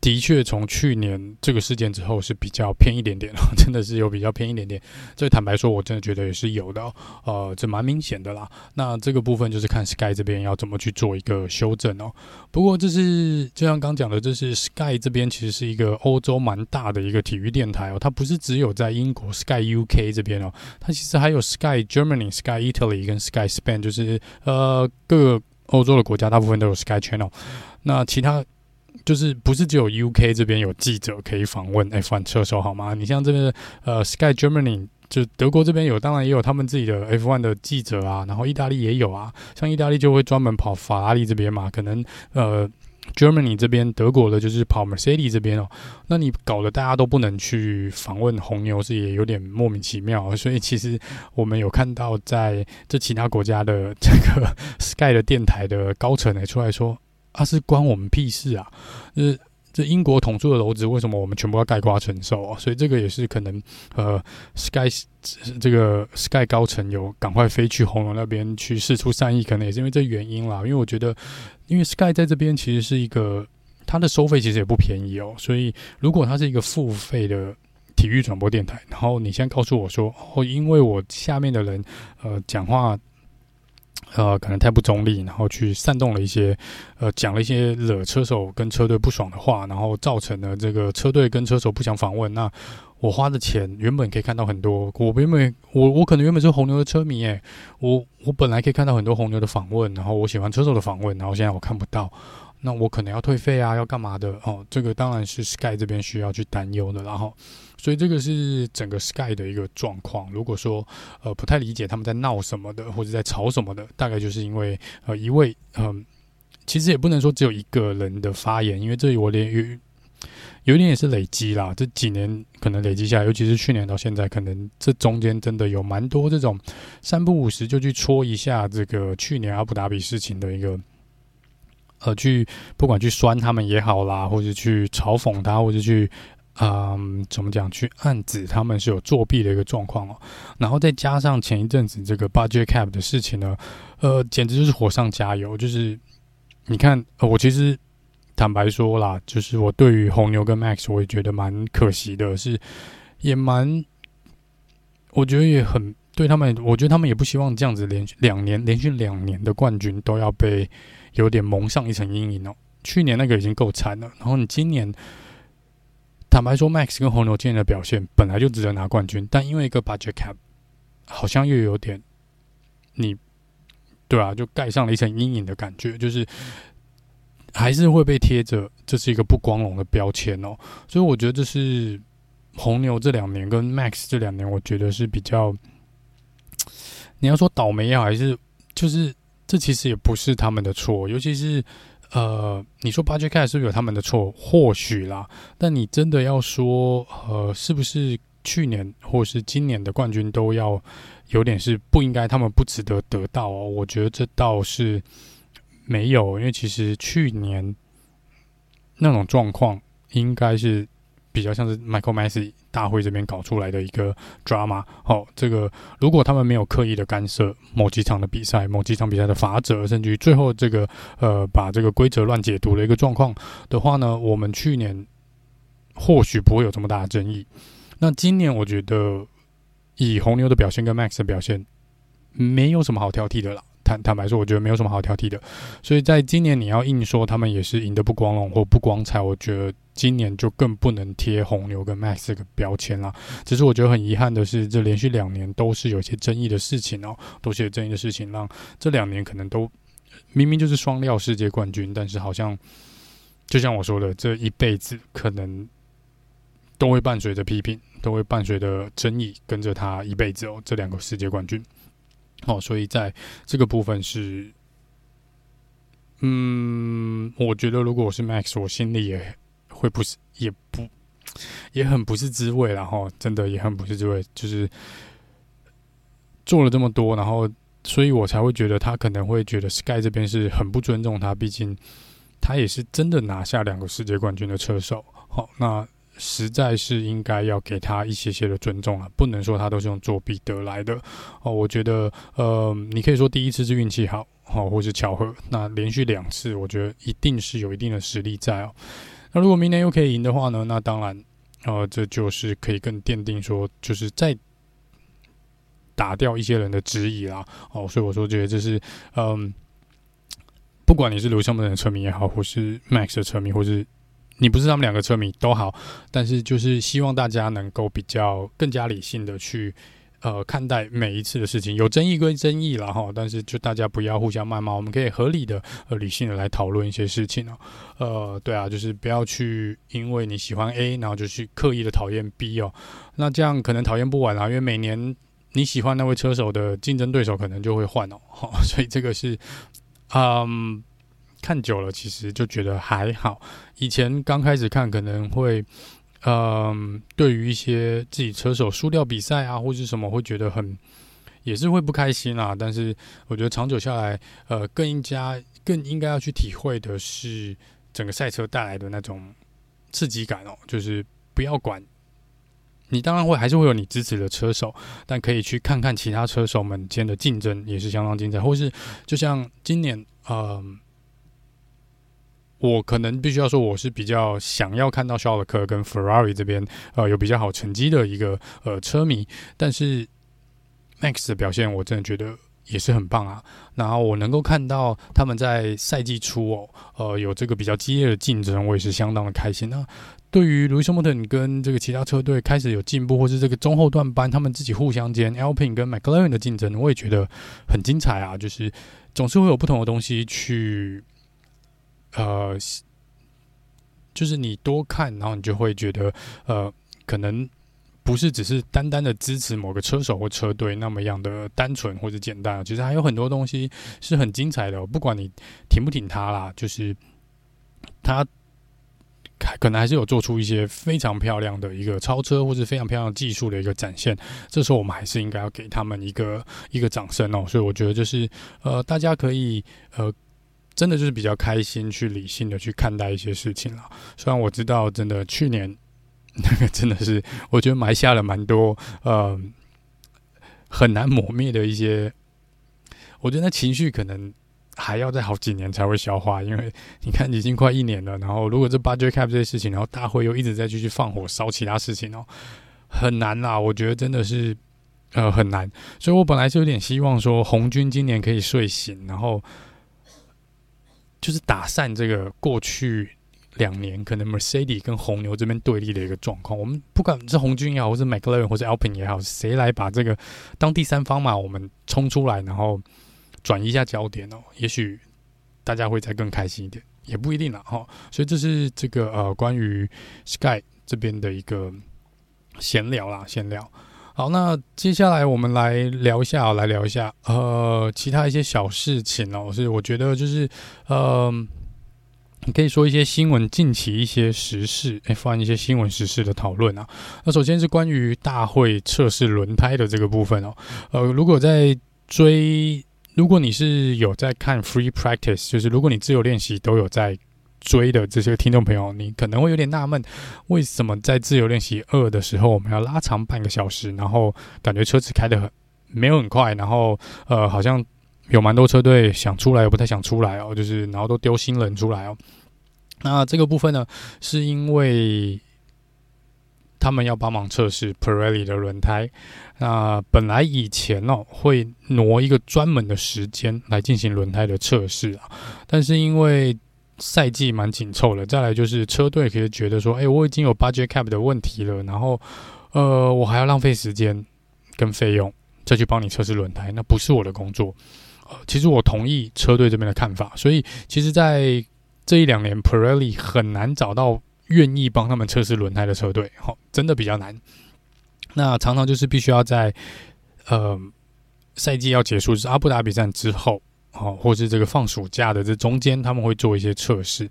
的确从去年这个事件之后是比较偏一点点哦，真的是有比较偏一点点。这坦白说，我真的觉得也是有的，呃，这蛮明显的啦。那这个部分就是看 Sky 这边要怎么去做一个修正哦。不过这是就像刚讲的，这是 Sky 这边其实是一个欧洲蛮大的一个体育电台哦，它不是只有在英国 Sky UK 这边哦，它其实还有 Sky Germany、Sky Italy 跟 Sky Spain，就是呃各个。欧洲的国家大部分都有 Sky Channel，那其他就是不是只有 UK 这边有记者可以访问 F1 车手好吗？你像这边呃 Sky Germany 就德国这边有，当然也有他们自己的 F1 的记者啊，然后意大利也有啊，像意大利就会专门跑法拉利这边嘛，可能呃。Germany 这边，德国的就是跑 Mercedes 这边哦，那你搞得大家都不能去访问红牛，是也有点莫名其妙。所以其实我们有看到，在这其他国家的这个 Sky 的电台的高层呢出来说，啊是关我们屁事啊！就是这英国统住的楼子，为什么我们全部要盖瓜承受啊？所以这个也是可能，呃，Sky 这个 Sky 高层有赶快飞去红楼那边去试出善意，可能也是因为这原因啦。因为我觉得。因为 Sky 在这边其实是一个，它的收费其实也不便宜哦，所以如果它是一个付费的体育转播电台，然后你先告诉我说，哦，因为我下面的人呃讲话。呃，可能太不中立，然后去煽动了一些，呃，讲了一些惹车手跟车队不爽的话，然后造成了这个车队跟车手不想访问。那我花的钱原本可以看到很多，我原本我我可能原本是红牛的车迷，诶，我我本来可以看到很多红牛的访问，然后我喜欢车手的访问，然后现在我看不到。那我可能要退费啊，要干嘛的哦？这个当然是 Sky 这边需要去担忧的，然后，所以这个是整个 Sky 的一个状况。如果说呃不太理解他们在闹什么的，或者在吵什么的，大概就是因为呃一位嗯、其实也不能说只有一个人的发言，因为这里我连有有点也是累积啦，这几年可能累积下来，尤其是去年到现在，可能这中间真的有蛮多这种三不五时就去戳一下这个去年阿布达比事情的一个。呃，去不管去酸他们也好啦，或者去嘲讽他，或者去，嗯，怎么讲，去暗指他们是有作弊的一个状况哦。然后再加上前一阵子这个 budget cap 的事情呢，呃，简直就是火上加油。就是你看，呃，我其实坦白说啦，就是我对于红牛跟 Max，我也觉得蛮可惜的，是也蛮，我觉得也很对他们，我觉得他们也不希望这样子连续两年连续两年的冠军都要被。有点蒙上一层阴影哦。去年那个已经够惨了，然后你今年，坦白说，Max 跟红牛今年的表现本来就值得拿冠军，但因为一个 budget cap，好像又有点，你，对啊，就盖上了一层阴影的感觉，就是还是会被贴着这是一个不光荣的标签哦。所以我觉得这是红牛这两年跟 Max 这两年，我觉得是比较，你要说倒霉也好，还是就是。这其实也不是他们的错，尤其是，呃，你说八届开始是不是有他们的错？或许啦，但你真的要说，呃，是不是去年或是今年的冠军都要有点是不应该，他们不值得得到哦？我觉得这倒是没有，因为其实去年那种状况应该是。比较像是 Michael Masi 大会这边搞出来的一个 drama。哦，这个如果他们没有刻意的干涉某几场的比赛、某几场比赛的罚则，甚至于最后这个呃把这个规则乱解读的一个状况的话呢，我们去年或许不会有这么大的争议。那今年我觉得以红牛的表现跟 Max 的表现，没有什么好挑剔的啦。坦坦白说，我觉得没有什么好挑剔的。所以在今年你要硬说他们也是赢得不光荣或不光彩，我觉得。今年就更不能贴红牛跟 Max 这个标签了。只是我觉得很遗憾的是，这连续两年都是有些争议的事情哦，都是有争议的事情，让这两年可能都明明就是双料世界冠军，但是好像就像我说的，这一辈子可能都会伴随着批评，都会伴随着争议，跟着他一辈子哦。这两个世界冠军哦，所以在这个部分是，嗯，我觉得如果我是 Max，我心里也。会不是也不也很不是滋味，然后真的也很不是滋味，就是做了这么多，然后所以我才会觉得他可能会觉得 Sky 这边是很不尊重他，毕竟他也是真的拿下两个世界冠军的车手，好，那实在是应该要给他一些些的尊重了，不能说他都是用作弊得来的哦。我觉得呃，你可以说第一次是运气好，好，或是巧合，那连续两次，我觉得一定是有一定的实力在哦。那如果明年又可以赢的话呢？那当然，呃，这就是可以更奠定说，就是再打掉一些人的质疑啦。哦，所以我说觉得这是，嗯，不管你是刘强本的车迷也好，或是 Max 的车迷，或是你不是他们两个车迷都好，但是就是希望大家能够比较更加理性的去。呃，看待每一次的事情，有争议归争议啦哈，但是就大家不要互相谩骂，我们可以合理的、呃理性的来讨论一些事情哦。呃，对啊，就是不要去因为你喜欢 A，然后就去刻意的讨厌 B 哦。那这样可能讨厌不完啊，因为每年你喜欢那位车手的竞争对手可能就会换哦。所以这个是，嗯，看久了其实就觉得还好。以前刚开始看可能会。嗯，对于一些自己车手输掉比赛啊，或是什么，会觉得很也是会不开心啊。但是我觉得长久下来，呃，更应该更应该要去体会的是整个赛车带来的那种刺激感哦。就是不要管你，当然会还是会有你支持的车手，但可以去看看其他车手们间的竞争也是相当精彩。或是就像今年，嗯。我可能必须要说，我是比较想要看到肖尔克跟 Ferrari 这边呃有比较好成绩的一个呃车迷，但是 Max 的表现我真的觉得也是很棒啊。然后我能够看到他们在赛季初哦，呃有这个比较激烈的竞争，我也是相当的开心。那对于 Lewis Hamilton 跟这个其他车队开始有进步，或是这个中后段班他们自己互相间 Alpine 跟 McLaren 的竞争，我也觉得很精彩啊。就是总是会有不同的东西去。呃，就是你多看，然后你就会觉得，呃，可能不是只是单单的支持某个车手或车队那么样的单纯或者简单，其实还有很多东西是很精彩的。不管你挺不挺他啦，就是他可能还是有做出一些非常漂亮的一个超车，或是非常漂亮技术的一个展现。这时候我们还是应该要给他们一个一个掌声哦。所以我觉得就是，呃，大家可以呃。真的就是比较开心，去理性的去看待一些事情了。虽然我知道，真的去年那个真的是，我觉得埋下了蛮多呃很难抹灭的一些。我觉得那情绪可能还要再好几年才会消化，因为你看已经快一年了。然后如果这 budget cap 这些事情，然后大会又一直在继续放火烧其他事情哦，很难啦。我觉得真的是呃很难。所以我本来是有点希望说，红军今年可以睡醒，然后。就是打散这个过去两年可能 Mercedes 跟红牛这边对立的一个状况。我们不管是红军也好，或是 McLaren 或是 Alpine 也好，谁来把这个当第三方嘛，我们冲出来，然后转移一下焦点哦，也许大家会再更开心一点，也不一定了哈。所以这是这个呃关于 Sky 这边的一个闲聊啦，闲聊。好，那接下来我们来聊一下，来聊一下，呃，其他一些小事情哦。是我觉得就是，呃，你可以说一些新闻，近期一些时事，F1 一些新闻时事的讨论啊。那首先是关于大会测试轮胎的这个部分哦。呃，如果在追，如果你是有在看 Free Practice，就是如果你自由练习都有在。追的这些听众朋友，你可能会有点纳闷，为什么在自由练习二的时候，我们要拉长半个小时，然后感觉车子开得很没有很快，然后呃，好像有蛮多车队想出来又不太想出来哦，就是然后都丢新人出来哦。那这个部分呢，是因为他们要帮忙测试 Pirelli 的轮胎。那本来以前哦，会挪一个专门的时间来进行轮胎的测试啊，但是因为赛季蛮紧凑的，再来就是车队可以觉得说，哎、我已经有 budget cap 的问题了，然后，呃，我还要浪费时间跟费用再去帮你测试轮胎，那不是我的工作。呃，其实我同意车队这边的看法，所以其实，在这一两年，Pirelli 很难找到愿意帮他们测试轮胎的车队，好、真的比较难。那常常就是必须要在呃赛季要结束，是阿布达比赛之后。好，或是这个放暑假的这中间，他们会做一些测试。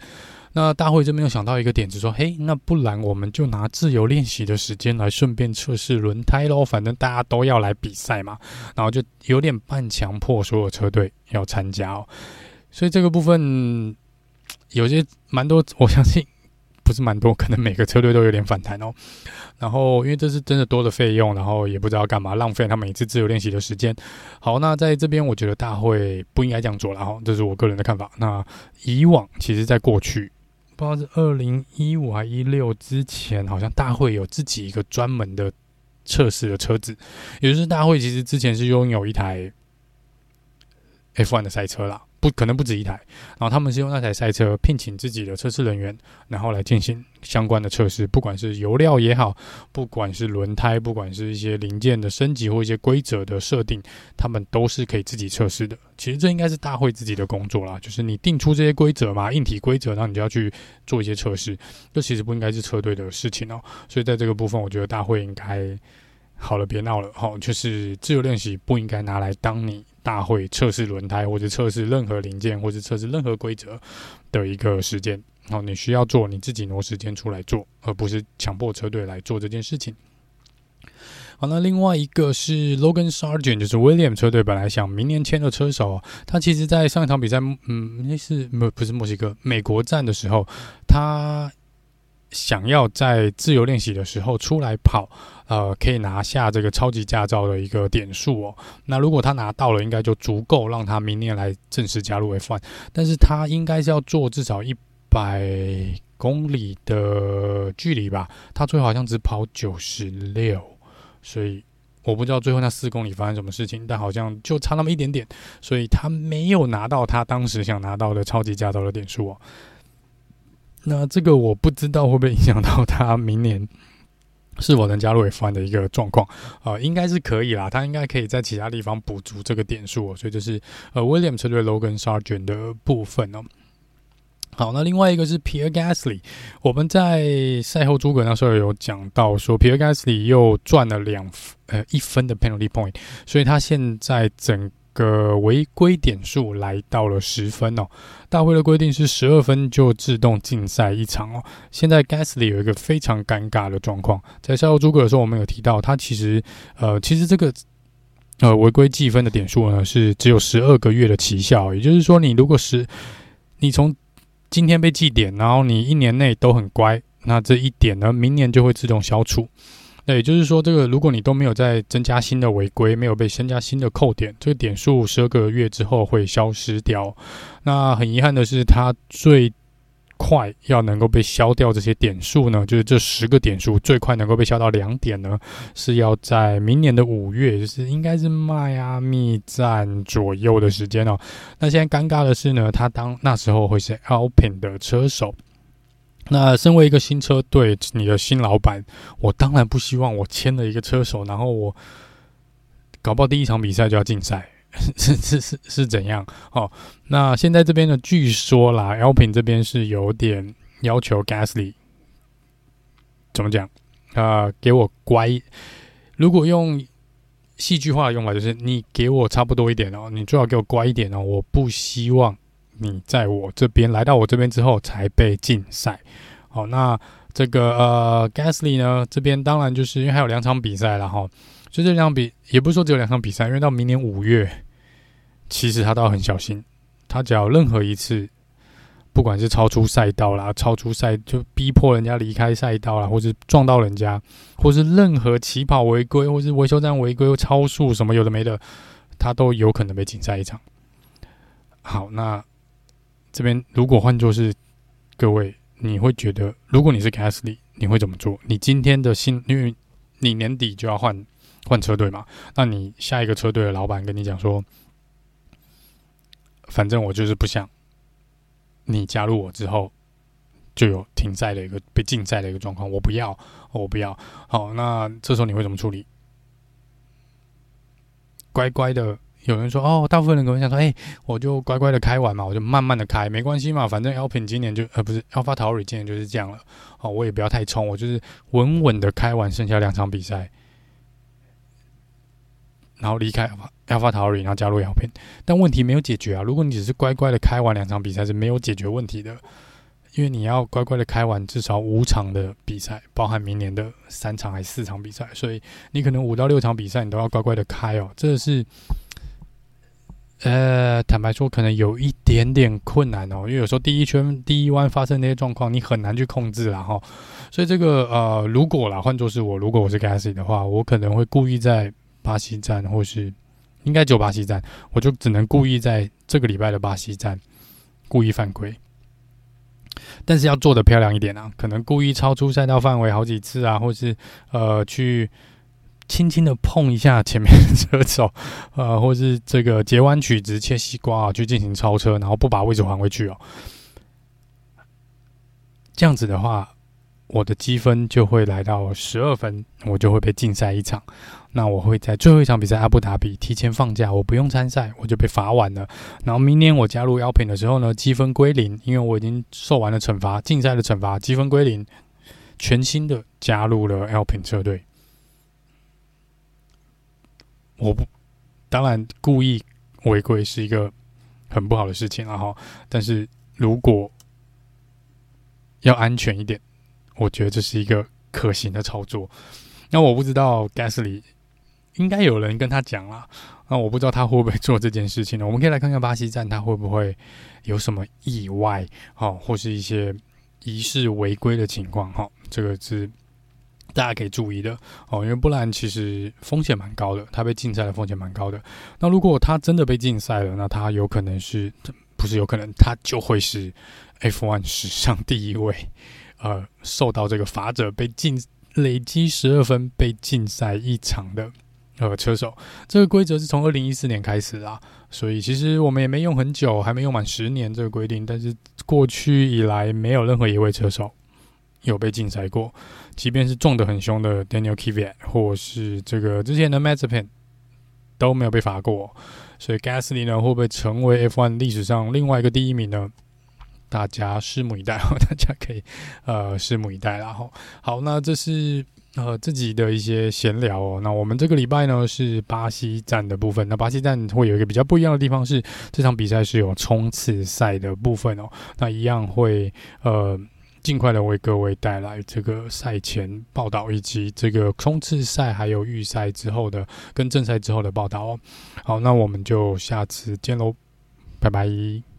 那大会这边又想到一个点子，说：“嘿，那不然我们就拿自由练习的时间来顺便测试轮胎喽，反正大家都要来比赛嘛。”然后就有点半强迫所有车队要参加哦。所以这个部分有些蛮多，我相信。不是蛮多，可能每个车队都有点反弹哦。然后，因为这是真的多的费用，然后也不知道干嘛，浪费他每次自由练习的时间。好，那在这边，我觉得大会不应该这样做了哈，这是我个人的看法。那以往，其实在过去，不知道是二零一五还一六之前，好像大会有自己一个专门的测试的车子，也就是大会其实之前是拥有一台 F1 的赛车啦。不可能不止一台，然后他们是用那台赛车聘请自己的测试人员，然后来进行相关的测试，不管是油料也好，不管是轮胎，不管是一些零件的升级或一些规则的设定，他们都是可以自己测试的。其实这应该是大会自己的工作啦，就是你定出这些规则嘛，硬体规则，然后你就要去做一些测试。这其实不应该是车队的事情哦。所以在这个部分，我觉得大会应该好了，别闹了，好，就是自由练习不应该拿来当你。大会测试轮胎，或者测试任何零件，或者测试任何规则的一个时间，然后你需要做，你自己挪时间出来做，而不是强迫车队来做这件事情。好，那另外一个是 Logan Sargent，就是 William 车队本来想明年签的车手，他其实在上一场比赛，嗯，那是不不是墨西哥美国站的时候，他。想要在自由练习的时候出来跑，呃，可以拿下这个超级驾照的一个点数哦。那如果他拿到了，应该就足够让他明年来正式加入 F1。但是他应该是要做至少一百公里的距离吧，他最后好像只跑九十六，所以我不知道最后那四公里发生什么事情，但好像就差那么一点点，所以他没有拿到他当时想拿到的超级驾照的点数哦。那这个我不知道会不会影响到他明年 是否能加入 F1 的一个状况啊、应该是可以啦，他应该可以在其他地方补足这个点数、哦，所以这是呃，William 车队 Logan Sargent 的部分哦。好，那另外一个是 Pierre Gasly，我们在赛后诸葛那时候有讲到说，Pierre Gasly 又赚了两呃一分的 penalty point，所以他现在整个违规点数来到了十分哦。大会的规定是十二分就自动禁赛一场哦。现在 Gasly 有一个非常尴尬的状况，在赛后诸葛的时候，我们有提到他其实呃其实这个呃违规计分的点数呢是只有十二个月的期效，也就是说你如果是你从今天被记点，然后你一年内都很乖，那这一点呢，明年就会自动消除。那也就是说，这个如果你都没有再增加新的违规，没有被增加新的扣点，这个点数十二个月之后会消失掉。那很遗憾的是，它最快要能够被消掉这些点数呢，就是这十个点数最快能够被消到两点呢，是要在明年的五月，就是应该是迈阿密站左右的时间哦。那现在尴尬的是呢，他当那时候会是 Alpine 的车手。那身为一个新车队，你的新老板，我当然不希望我签了一个车手，然后我搞不好第一场比赛就要禁赛。是是是是怎样？哦，那现在这边呢，据说啦，Alpine 这边是有点要求 Gasly 怎么讲啊、给我乖。如果用戏剧化的用法，就是你给我差不多一点哦，你最好给我乖一点哦。我不希望你在我这边来到我这边之后才被禁赛。好，那这个呃，Gasly 呢这边当然就是因为还有两场比赛了哈，就这两比也不是说只有两场比赛，因为到明年五月。其实他倒很小心，他只要任何一次，不管是超出赛道啦，超出赛就逼迫人家离开赛道啦，或是撞到人家，或是任何起跑违规，或是维修站违规、超速什么有的没的，他都有可能被禁赛一场。好，那这边如果换作是各位，你会觉得，如果你是 Gasly，你会怎么做？你今天的新，因为你年底就要换换车队嘛，那你下一个车队的老板跟你讲说。反正我就是不想你加入我之后就有停赛的一个被禁赛的一个状况，我不要，我不要。好，那这时候你会怎么处理？乖乖的，有人说哦，大部分人可能想说，哎、我就乖乖的开完嘛，我就慢慢的开，没关系嘛，反正 Alpin 今年就呃不是 AlphaTauri 今年就是这样了。哦，我也不要太冲，我就是稳稳的开完剩下两场比赛。然后离开 AlphaTauri，然后加入 Alpin，但问题没有解决啊！如果你只是乖乖的开完两场比赛，是没有解决问题的，因为你要乖乖的开完至少五场的比赛，包含明年的三场还是四场比赛，所以你可能五到六场比赛你都要乖乖的开哦。这是，呃，坦白说，可能有一点点困难哦，因为有时候第一圈第一弯发生那些状况，你很难去控制啦哈。所以这个呃，如果啦，换作是我，如果我是 Gasly 的话，我可能会故意在。巴西站，或是应该就巴西站，我就只能故意在这个礼拜的巴西站故意犯规，但是要做得漂亮一点啊，可能故意超出赛道范围好几次啊，或是呃去轻轻的碰一下前面的车手，呃，或是这个截弯曲直切西瓜啊，去进行超车，然后不把位置还回去哦，这样子的话。我的积分就会来到十二分，我就会被禁赛一场。那我会在最后一场比赛阿布达比提前放假，我不用参赛，我就被罚完了。然后明年我加入 L 品的时候呢，积分归零，因为我已经受完了惩罚，禁赛的惩罚，积分归零，全新的加入了 L 品车队。我不，当然故意违规是一个很不好的事情了哈。但是如果要安全一点。我觉得这是一个可行的操作。那我不知道 Gasly 应该有人跟他讲了。那我不知道他会不会做这件事情呢？我们可以来看看巴西站，他会不会有什么意外？好，或是一些疑似违规的情况？哈，这个是大家可以注意的哦。因为不然其实风险蛮高的，他被禁赛的风险蛮高的。那如果他真的被禁赛了，那他有可能是不是有可能，他就会是 F1 史上第一位，呃，受到这个罚则被禁累积十二分被禁赛一场的呃车手。这个规则是从二零一四年开始啦，所以其实我们也没用很久，还没用满十年这个规定，但是过去以来没有任何一位车手有被禁赛过，即便是撞得很凶的 Daniel Kvyat 或是这个之前的 Mazepin 都没有被罚过。所以 Gasly 呢，会不会成为 F1 历史上另外一个第一名呢？大家拭目以待哦，大家可以呃拭目以待啦。好，好，那这是呃自己的一些闲聊哦。那我们这个礼拜呢是巴西站的部分。那巴西站会有一个比较不一样的地方是，这场比赛是有冲刺赛的部分哦。那一样会呃。尽快的为各位带来这个赛前报道，以及这个冲刺赛还有预赛之后的跟正赛之后的报道哦。好，那我们就下次见喽，拜拜。